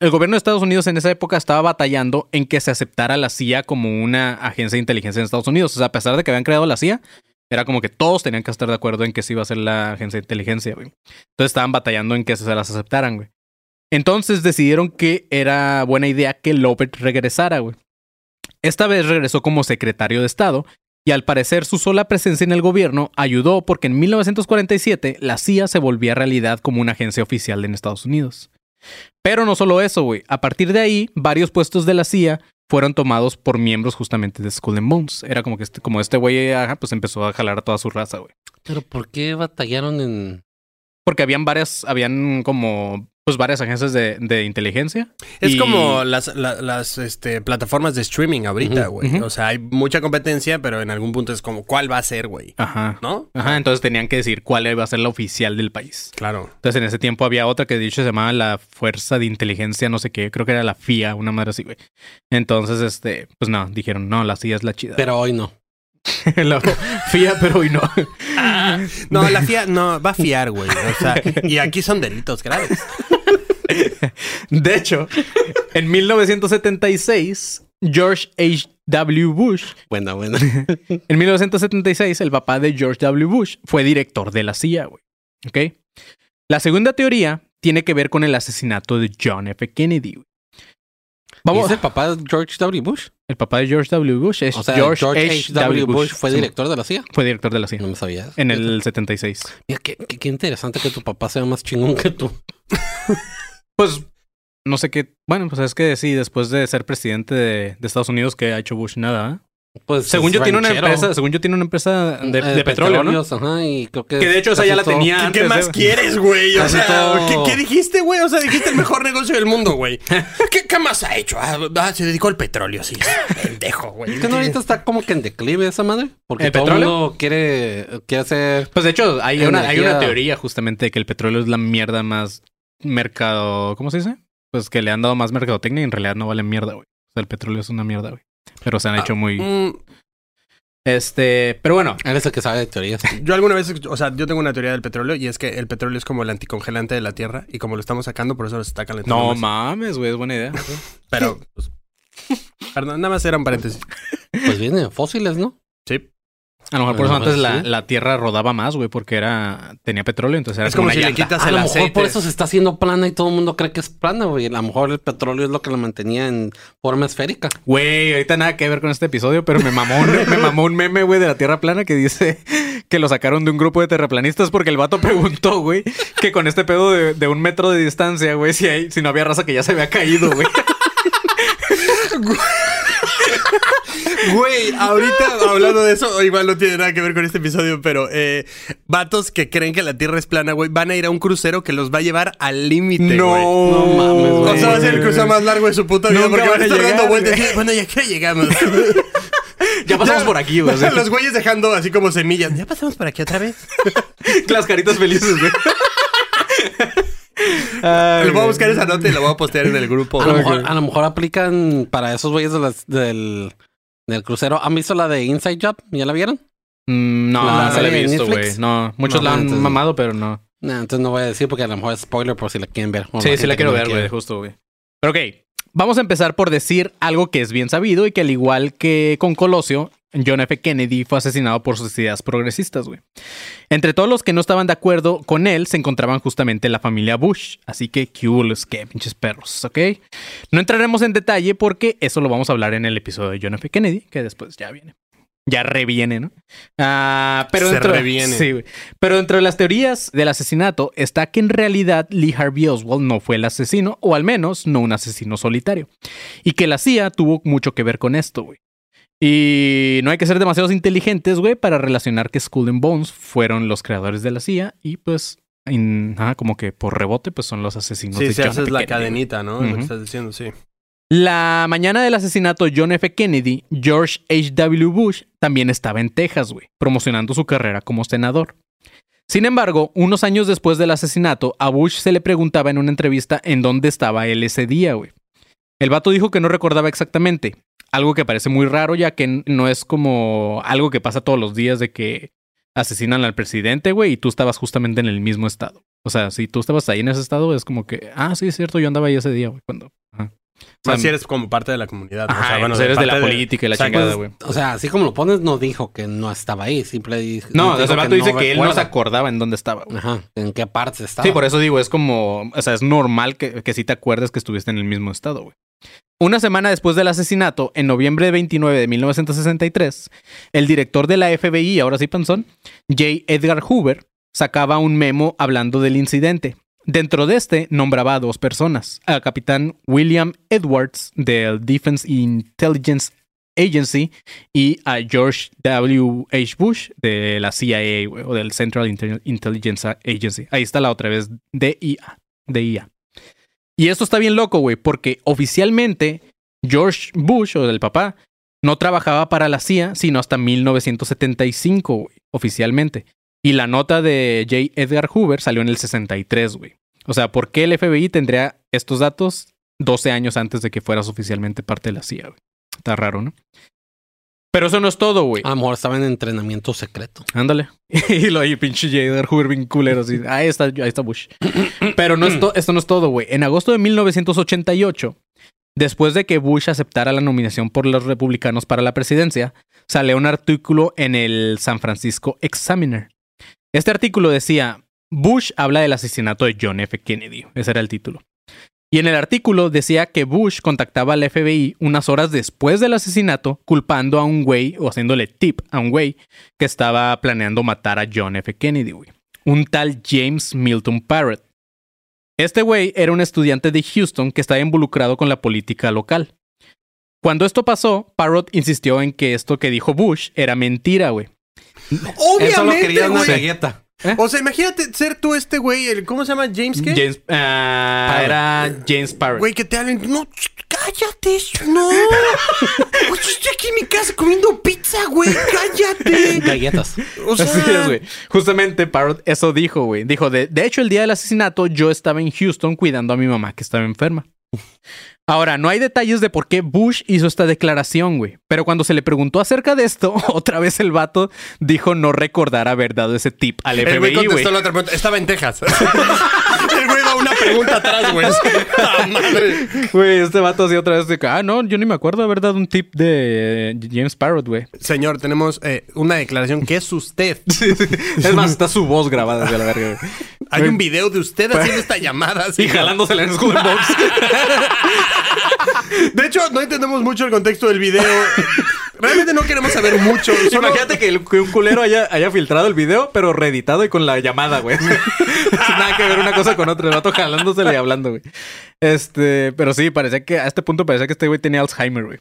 El gobierno de Estados Unidos en esa época estaba batallando en que se aceptara la CIA como una agencia de inteligencia en Estados Unidos. O sea, a pesar de que habían creado la CIA, era como que todos tenían que estar de acuerdo en que se iba a ser la agencia de inteligencia, güey. Entonces estaban batallando en que se las aceptaran, güey. Entonces decidieron que era buena idea que Lovett regresara, güey. Esta vez regresó como secretario de Estado y al parecer su sola presencia en el gobierno ayudó porque en 1947 la CIA se volvía realidad como una agencia oficial en Estados Unidos. Pero no solo eso, güey. A partir de ahí, varios puestos de la CIA fueron tomados por miembros justamente de Skull and Bones. Era como que este, como este güey pues empezó a jalar a toda su raza, güey. Pero ¿por qué batallaron en...? Porque habían varias, habían como, pues varias agencias de, de inteligencia. Es Y- como las, la- las este, plataformas de streaming ahorita, güey. O sea, hay mucha competencia, pero en algún punto es como, ¿cuál va a ser, güey? Ajá. ¿No? Ajá, entonces tenían que decir cuál iba a ser la oficial del país. Claro. Entonces en ese tiempo había otra que de hecho se llamaba la Fuerza de Inteligencia, no sé qué, creo que era la FIA, una madre así, güey. Entonces, este, pues no, dijeron, no, la CIA es la chida. Pero hoy no. la FIA, pero hoy no. No, la FIA no va a fiar, güey. O sea, y aquí son delitos graves. De hecho, en 1976, George H.W. Bush, Buena, buena. en 1976, el papá de George W. Bush fue director de la CIA, güey. ¿Ok? La segunda teoría tiene que ver con el asesinato de John F. Kennedy. güey. Vamos. ¿Es el papá de George W. Bush? el papá de George W. Bush es O sea, George, George, H. H.W. Bush, fue director de la CIA. Fue director de la CIA. No me sabía. En el 76. Mira, qué, qué- qué interesante que tu papá sea más chingón que tú. Pues no sé qué. Bueno, pues es que sí, después de ser presidente de, de Estados Unidos, que ha hecho Bush nada. ¿eh? Pues Según yo tiene una empresa, según yo tiene una empresa de, Eh, de petróleo, ¿no? Ajá, y creo que... Que de hecho esa ya la todo- tenía ¿Qué, antes. qué más de- quieres, güey? O sea, todo. ¿qué, qué dijiste, güey? O sea, dijiste el mejor negocio del mundo, güey. ¿Qué, qué más ha hecho? Ah, ah, se dedicó al petróleo, sí. Pendejo, güey. Es que no ahorita está como que en declive esa madre. Porque ¿El todo el petróleo? mundo quiere, quiere hacer... Pues de hecho, hay una, hay una teoría justamente de que el petróleo es la mierda más mercado. ¿Cómo se dice? Pues que le han dado más mercadotecnia y en realidad no vale mierda, güey. O sea, el petróleo es una mierda, güey. Pero se han hecho muy. Mm, Este. Pero bueno. Eres el que sabe de teorías. yo alguna vez, o sea, yo tengo una teoría del petróleo y es que el petróleo es como el anticongelante de la tierra y como lo estamos sacando, por eso nos está calentando. No más. mames, güey, es buena idea. Pero, pues, perdón, nada más era un paréntesis. Pues viene de fósiles, ¿no? Sí. A lo mejor por eso antes la, la tierra rodaba más, güey, porque era tenía petróleo, entonces era Es como una si le llanta. quitas A el lo mejor aceite. por eso se está haciendo plana y todo el mundo cree que es plana, güey. A lo mejor el petróleo es lo que la mantenía en forma esférica. Güey, ahorita nada que ver con este episodio, pero me mamó un, me mamó un meme, güey, de la Tierra plana que dice que lo sacaron de un grupo de terraplanistas porque el vato preguntó, güey, que con este pedo de, de un metro de distancia, güey, si, hay, si no había raza que ya se había caído, güey. Güey, ahorita hablando de eso, igual no tiene nada que ver con este episodio, pero eh, vatos que creen que la Tierra es plana, güey, van a ir a un crucero que los va a llevar al límite, güey. No mames, güey. O sea, va a ser el crucero más largo de su puta vida Nunca porque van a estar llegar, dando vueltas. güey. Bueno, ya que llegamos. Ya pasamos por aquí, güey. o sea, Los güeyes dejando así como semillas. Ya pasamos por aquí otra vez. las caritas felices, güey. Ay, Le voy a buscar esa nota y la voy a postear en el grupo. A lo, mejor, a lo mejor aplican para esos güeyes de las- del, del crucero. ¿Han visto la de Inside Job? ¿Ya la vieron? Mm, no, La no la he visto, güey. No, muchos No, la han entonces- mamado, pero no. No, entonces no voy a decir porque a lo mejor es spoiler por si la quieren ver. Sí, sí la quiero ver, güey, justo, güey. Pero ok, vamos a empezar por decir algo que es bien sabido y que al igual que con Colosio, John F. Kennedy fue asesinado por sus ideas progresistas, güey. Entre todos los que no estaban de acuerdo con él se encontraban justamente la familia Bush. Así que, ¿qué los que pinches perros, ok? No entraremos en detalle porque eso lo vamos a hablar en el episodio de John F. Kennedy, que después ya viene. Ya reviene, ¿no? Ah, pero Se dentro, reviene. Sí, güey. Pero dentro de las teorías del asesinato está que en realidad Lee Harvey Oswald no fue el asesino, o al menos no un asesino solitario. Y que la CIA tuvo mucho que ver con esto, güey. Y no hay que ser demasiados inteligentes, güey, para relacionar que Skull and Bones fueron los creadores de la CIA y pues, en- como que por rebote, pues son los asesinos Sí, de si John haces F. la Kennedy. cadenita, ¿no? Lo que estás diciendo, sí. La mañana del asesinato de John F. Kennedy, George H.W. Bush también estaba en Texas, güey, promocionando su carrera como senador. Sin embargo, unos años después del asesinato, a Bush se le preguntaba en una entrevista en dónde estaba él ese día, güey. El vato dijo que no recordaba exactamente, algo que parece muy raro ya que no es como algo que pasa todos los días de que asesinan al presidente, güey, y tú estabas justamente en el mismo estado. O sea, si tú estabas ahí en ese estado, es como que, ah, sí, es cierto, yo andaba ahí ese día, güey, cuando... Ajá. O sea, Más si eres como parte de la comunidad. ¿no? Ajá, o sea, bueno, pues eres de la política y la chingada, güey. O sea, así como lo pones, no dijo que no estaba ahí. Simple dijo, No, ese vato dice que él no se acordaba en dónde estaba. güey. Ajá, en qué parte estaba. Sí, por eso digo, es como, o sea, es normal que, que sí te acuerdes que estuviste en el mismo estado, güey. Una semana después del asesinato, en noviembre 29 de 1963, el director de la FBI, ahora sí panzón, J. Edgar Hoover, sacaba un memo hablando del incidente. Dentro de este nombraba a dos personas, al capitán William Edwards del Defense Intelligence Agency y a George W. H. Bush de la CIA o del Central Intelligence Agency. Ahí está la otra vez, DIA. Y esto está bien loco, güey, porque oficialmente George Bush, o del papá, no trabajaba para la CIA sino hasta 1975, güey, oficialmente. Y la nota de J. Edgar Hoover salió en el 63, güey. O sea, ¿por qué el FBI tendría estos datos 12 años antes de que fueras oficialmente parte de la CIA, güey? Está raro, ¿no? Pero eso no es todo, güey. A lo mejor estaba en entrenamiento secreto. Ándale. y lo ahí, pinche J. Edgar Hoover bien culero. Así. Ahí está, ahí está Bush. Pero no es to- esto no es todo, güey. En agosto de 1988, después de que Bush aceptara la nominación por los republicanos para la presidencia, salió un artículo en el San Francisco Examiner. Este artículo decía, Bush habla del asesinato de John F. Kennedy. Ese era el título. Y en el artículo decía que Bush contactaba al FBI unas horas después del asesinato, culpando a un güey o haciéndole tip a un güey que estaba planeando matar a John F. Kennedy, güey. Un tal James Milton Parrott. Este güey era un estudiante de Houston que estaba involucrado con la política local. Cuando esto pasó, Parrott insistió en que esto que dijo Bush era mentira, güey. Eso lo quería Obviamente, una güey. galleta. O sea, imagínate ser tú este güey, el, ¿cómo se llama? ¿James qué? James, ah, era James Parrott. Güey, que te hablen. No, cállate, no. Pues estoy aquí en mi casa comiendo pizza, güey. Cállate. Galletas. O sea, Así es, güey. Justamente Parrott eso dijo, güey. Dijo, de, de hecho, el día del asesinato yo estaba en Houston cuidando a mi mamá que estaba enferma. Ahora, no hay detalles de por qué Bush hizo esta declaración, güey. Pero cuando se le preguntó acerca de esto, otra vez el vato dijo no recordar haber dado ese tip al FBI, güey. Estaba en Texas. el güey da una pregunta atrás, güey. ¡Ah, madre! Güey, este vato así otra vez de ah, no, yo ni me acuerdo haber dado un tip de James Parrott, güey. Señor, tenemos eh, una declaración que es usted. Es más, está su voz grabada desde la verga, güey. Hay un video de usted haciendo esta llamada. Y señor. jalándosela en el School Box. De hecho, no entendemos mucho el contexto del video. Realmente no queremos saber mucho. Solo- Imagínate que, el- que un culero haya, haya filtrado el video, pero reeditado y con la llamada, güey. Sin nada que ver una cosa con otra. El vato jalándosele y hablando, güey. Este, pero sí, parecía que a este punto parecía que este güey tenía Alzheimer, güey.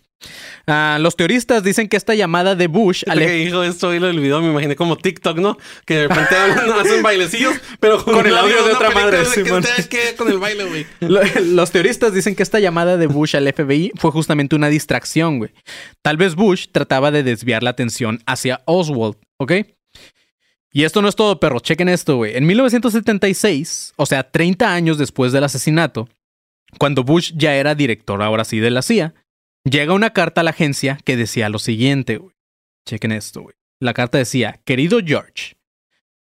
Ah, los teoristas dicen que esta llamada de Bush al que dijo esto y lo del video, me imaginé como TikTok, ¿no? Que de repente hacen bailecillos, pero con, Con el audio de otra madre, de que qué con el baile, güey. Lo- Los teoristas dicen que esta llamada de Bush al FBI fue justamente una distracción, güey. Tal vez Bush trataba de desviar la atención hacia Oswald, ¿ok? Y esto no es todo, perro. Chequen esto, güey. En 1976, o sea, 30 años después del asesinato, cuando Bush ya era director ahora sí de la CIA, llega una carta a la agencia que decía lo siguiente. Chequen esto, güey. La carta decía, querido George,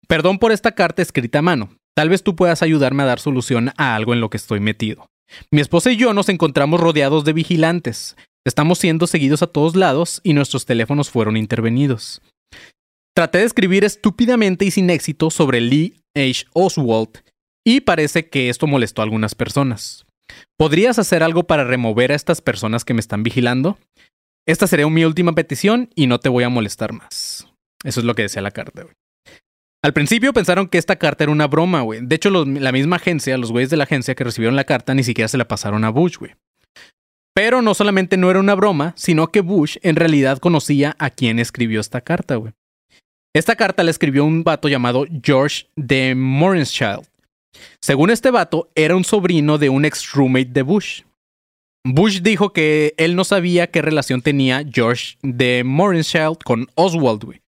perdón por esta carta escrita a mano. Tal vez tú puedas ayudarme a dar solución a algo en lo que estoy metido. Mi esposa y yo nos encontramos rodeados de vigilantes. Estamos siendo seguidos a todos lados y nuestros teléfonos fueron intervenidos. Traté de escribir estúpidamente y sin éxito sobre Lee H. Oswald y parece que esto molestó a algunas personas. ¿Podrías hacer algo para remover a estas personas que me están vigilando? Esta sería mi última petición y no te voy a molestar más. Eso es lo que decía la carta, güey. Al principio pensaron que esta carta era una broma, güey. De hecho, la misma agencia, los güeyes de la agencia que recibieron la carta, ni siquiera se la pasaron a Bush, güey. Pero no solamente no era una broma, sino que Bush en realidad conocía a quien escribió esta carta, güey. Esta carta la escribió un vato llamado George de Morenschild. Según este vato, era un sobrino de un ex roommate de Bush. Bush dijo que él no sabía qué relación tenía George de Morenschild con Oswald.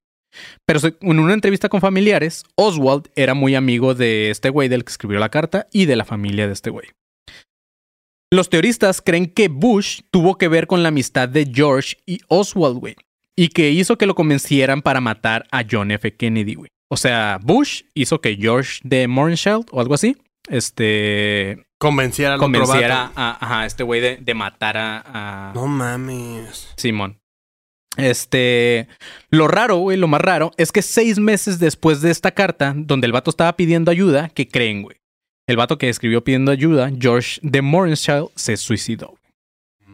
Pero en una entrevista con familiares, Oswald era muy amigo de este güey del que escribió la carta y de la familia de este güey. Los teoristas creen que Bush tuvo que ver con la amistad de George y Oswald, y que hizo que lo convencieran para matar a John F. Kennedy. O sea, Bush hizo que George de Morenschild o algo así, este, Convenciera convenciera a, este güey de, de matar a, a No mames. Simón. Este, lo raro, güey, lo más raro es que seis meses después de esta carta, donde el vato estaba pidiendo ayuda, ¿qué creen, güey? El vato que escribió pidiendo ayuda, George de Morenschild, se suicidó.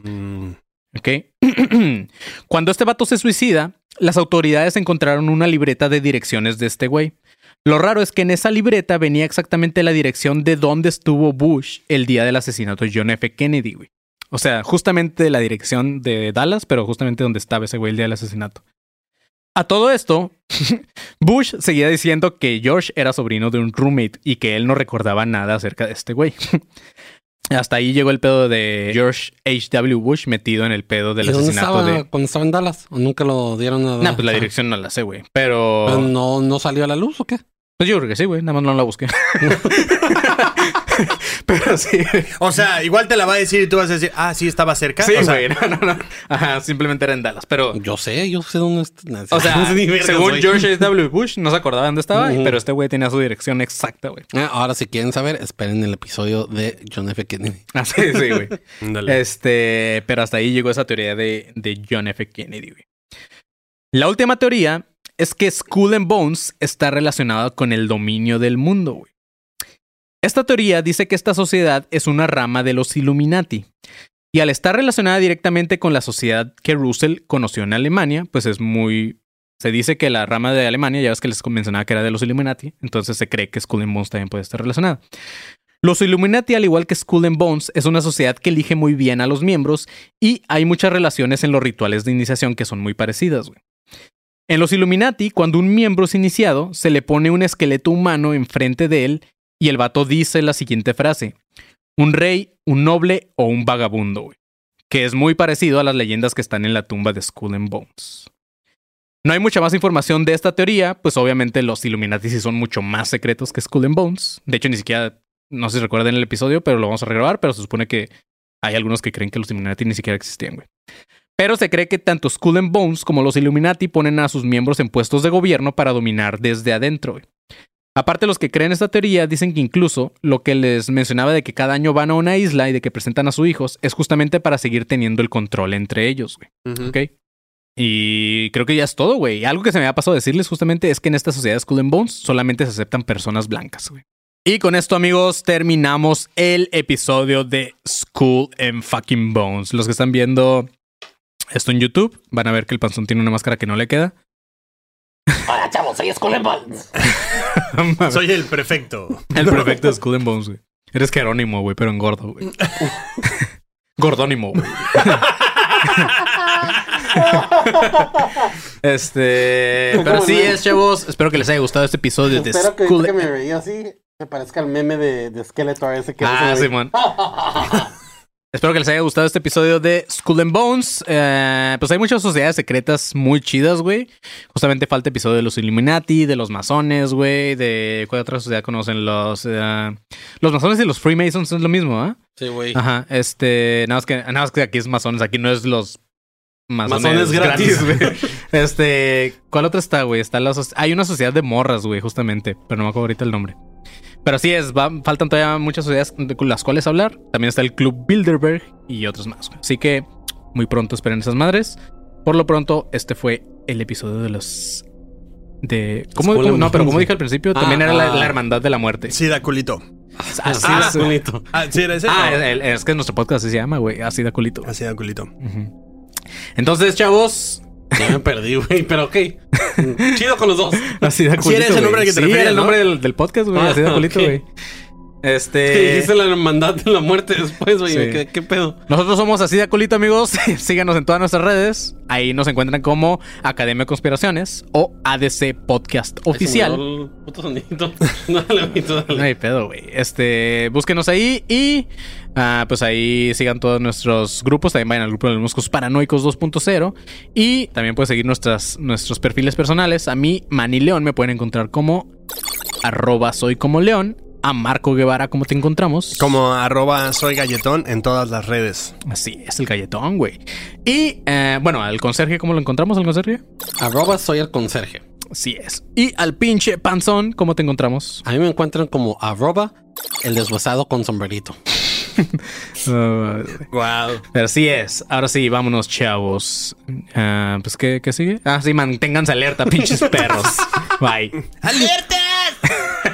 Mm. ¿Ok? Cuando este vato se suicida, las autoridades encontraron una libreta de direcciones de este güey. Lo raro es que en esa libreta venía exactamente la dirección de dónde estuvo Bush el día del asesinato de John F. Kennedy, güey. O sea, justamente la dirección de Dallas, pero justamente donde estaba ese güey el día del asesinato. A todo esto, Bush seguía diciendo que George era sobrino de un roommate y que él no recordaba nada acerca de este güey. Hasta ahí llegó el pedo de George H.W. Bush metido en el pedo del ¿Y dónde asesinato estaba de... cuando estaba en Dallas? ¿O nunca lo dieron a Nah, pues la dirección no la sé, güey. Pero... ¿Pero no, no salió a la luz o qué? Pues yo creo que sí, güey. Nada más no la busqué. Pero sí. O sea, igual te la va a decir y tú vas a decir, ah, sí, estaba cerca. Sí, o sea, güey. No, no, no. Ajá, simplemente era en Dallas. Pero... Yo sé, yo sé dónde está. O sea, según soy. George H.W. Bush, no se acordaba dónde estaba, pero este güey tenía su dirección exacta, güey. Ah, Ahora, si quieren saber, esperen el episodio de John F. Kennedy. Así, sí, güey. ándale. Este, pero hasta ahí llegó esa teoría de, de John F. Kennedy, güey. La última teoría es que Skull and Bones está relacionada con el dominio del mundo, güey. Esta teoría dice que esta sociedad es una rama de los Illuminati. Y al estar relacionada directamente con la sociedad que Russell conoció en Alemania, pues es muy... Se dice que la rama de Alemania, ya ves que les mencionaba que era de los Illuminati, entonces se cree que Skull and Bones también puede estar relacionada. Los Illuminati, al igual que Skull and Bones, es una sociedad que elige muy bien a los miembros y hay muchas relaciones en los rituales de iniciación que son muy parecidas. En los Illuminati, cuando un miembro es iniciado, se le pone un esqueleto humano enfrente de él y el vato dice la siguiente frase: un rey, un noble o un vagabundo, güey. Que es muy parecido a las leyendas que están en la tumba de Skull and Bones. No hay mucha más información de esta teoría, pues obviamente los Illuminati sí son mucho más secretos que Skull and Bones. De hecho, ni siquiera, no sé si recuerdan el episodio, pero lo vamos a regrabar, pero se supone que hay algunos que creen que los Illuminati ni siquiera existían, güey. Pero se cree que tanto Skull and Bones como los Illuminati ponen a sus miembros en puestos de gobierno para dominar desde adentro. güey. Aparte, los que creen esta teoría dicen que incluso lo que les mencionaba de que cada año van a una isla y de que presentan a sus hijos es justamente para seguir teniendo el control entre ellos, güey. ¿Ok? Y creo que ya es todo, güey. Algo que se me ha pasado decirles justamente es que en esta sociedad de Skull and Bones solamente se aceptan personas blancas, güey. Y con esto, amigos, terminamos el episodio de Skull and Fucking Bones. Los que están viendo esto en YouTube van a ver que el panzón tiene una máscara que no le queda. Hola, chavos, soy Skull and Bones. Soy el prefecto. El prefecto de Skull and Bones, güey. Eres Jerónimo, güey, pero en gordo, güey. Gordónimo, güey. este. Pero sí es, chavos. Espero que les haya gustado este episodio de Espero que Skull que me veía así, me parezca el meme de, de Skeletor ese que Ah, ese güey. Espero que les haya gustado este episodio de Skull and Bones. Eh, pues hay muchas sociedades secretas muy chidas, güey. Justamente falta episodio de los Illuminati, de los masones, güey. De cuál otra sociedad conocen los. eh, los masones y los Freemasons es lo mismo, ¿ah? Sí, güey. Ajá. Este. Nada más que, nada más que aquí es masones, aquí no es los. Masones, Masones gratis. güey. este. ¿Cuál otra está, güey? Está la soc- Hay una sociedad de morras, güey, justamente. Pero no me acuerdo ahorita el nombre. Pero así es, va- faltan todavía muchas sociedades de con las cuales hablar. También está el Club Bilderberg y otros más. güey. Así que muy pronto esperen esas madres. Por lo pronto, este fue el episodio de los. De. ¿Cómo? No, pero como dije al principio, Ah, también era la, ah. la hermandad de la muerte. Sí, da culito. Así Ah, es. Ah, sí, era ese. Ah, es, que nuestro podcast así se llama, güey. Así da culito. Así da culito. Entonces, chavos. Ya me perdí, güey, pero ok. Chido con los dos. Así da culito. Sí, era ese güey. nombre al que te Sí, era el ¿no? nombre del, del podcast, güey. Ah, así da culito, ok. güey. Que Este. dijiste la hermandad de la muerte después, güey. Sí. ¿Qué, ¿Qué pedo? Nosotros somos así de culito, amigos. Síganos en todas nuestras redes. Ahí nos encuentran como Academia de Conspiraciones o ADC Podcast Oficial. el puto sonidito. Dale, dale. No hay pedo, güey. Este, búsquenos ahí y ah, pues ahí sigan todos nuestros grupos. También vayan al grupo de los Moscos Paranoicos 2.0 y también pueden seguir nuestras, nuestros perfiles personales. A mí, Manny León, me pueden encontrar como arroba soy como León. A Marco Guevara, ¿cómo te encontramos? Como arroba soy galletón en todas las redes. Así es, el galletón, güey. Y eh, bueno, al conserje, ¿cómo lo encontramos al conserje? Arroba soy el conserje. Así es. Y al pinche panzón, ¿cómo te encontramos? A mí me encuentran como arroba el deshuesado con sombrerito. Uh, Wow. Pero así es. Ahora sí, vámonos, chavos. Ah, pues, ¿qué, ¿qué sigue? Ah, sí, manténganse alerta, pinches perros. Bye.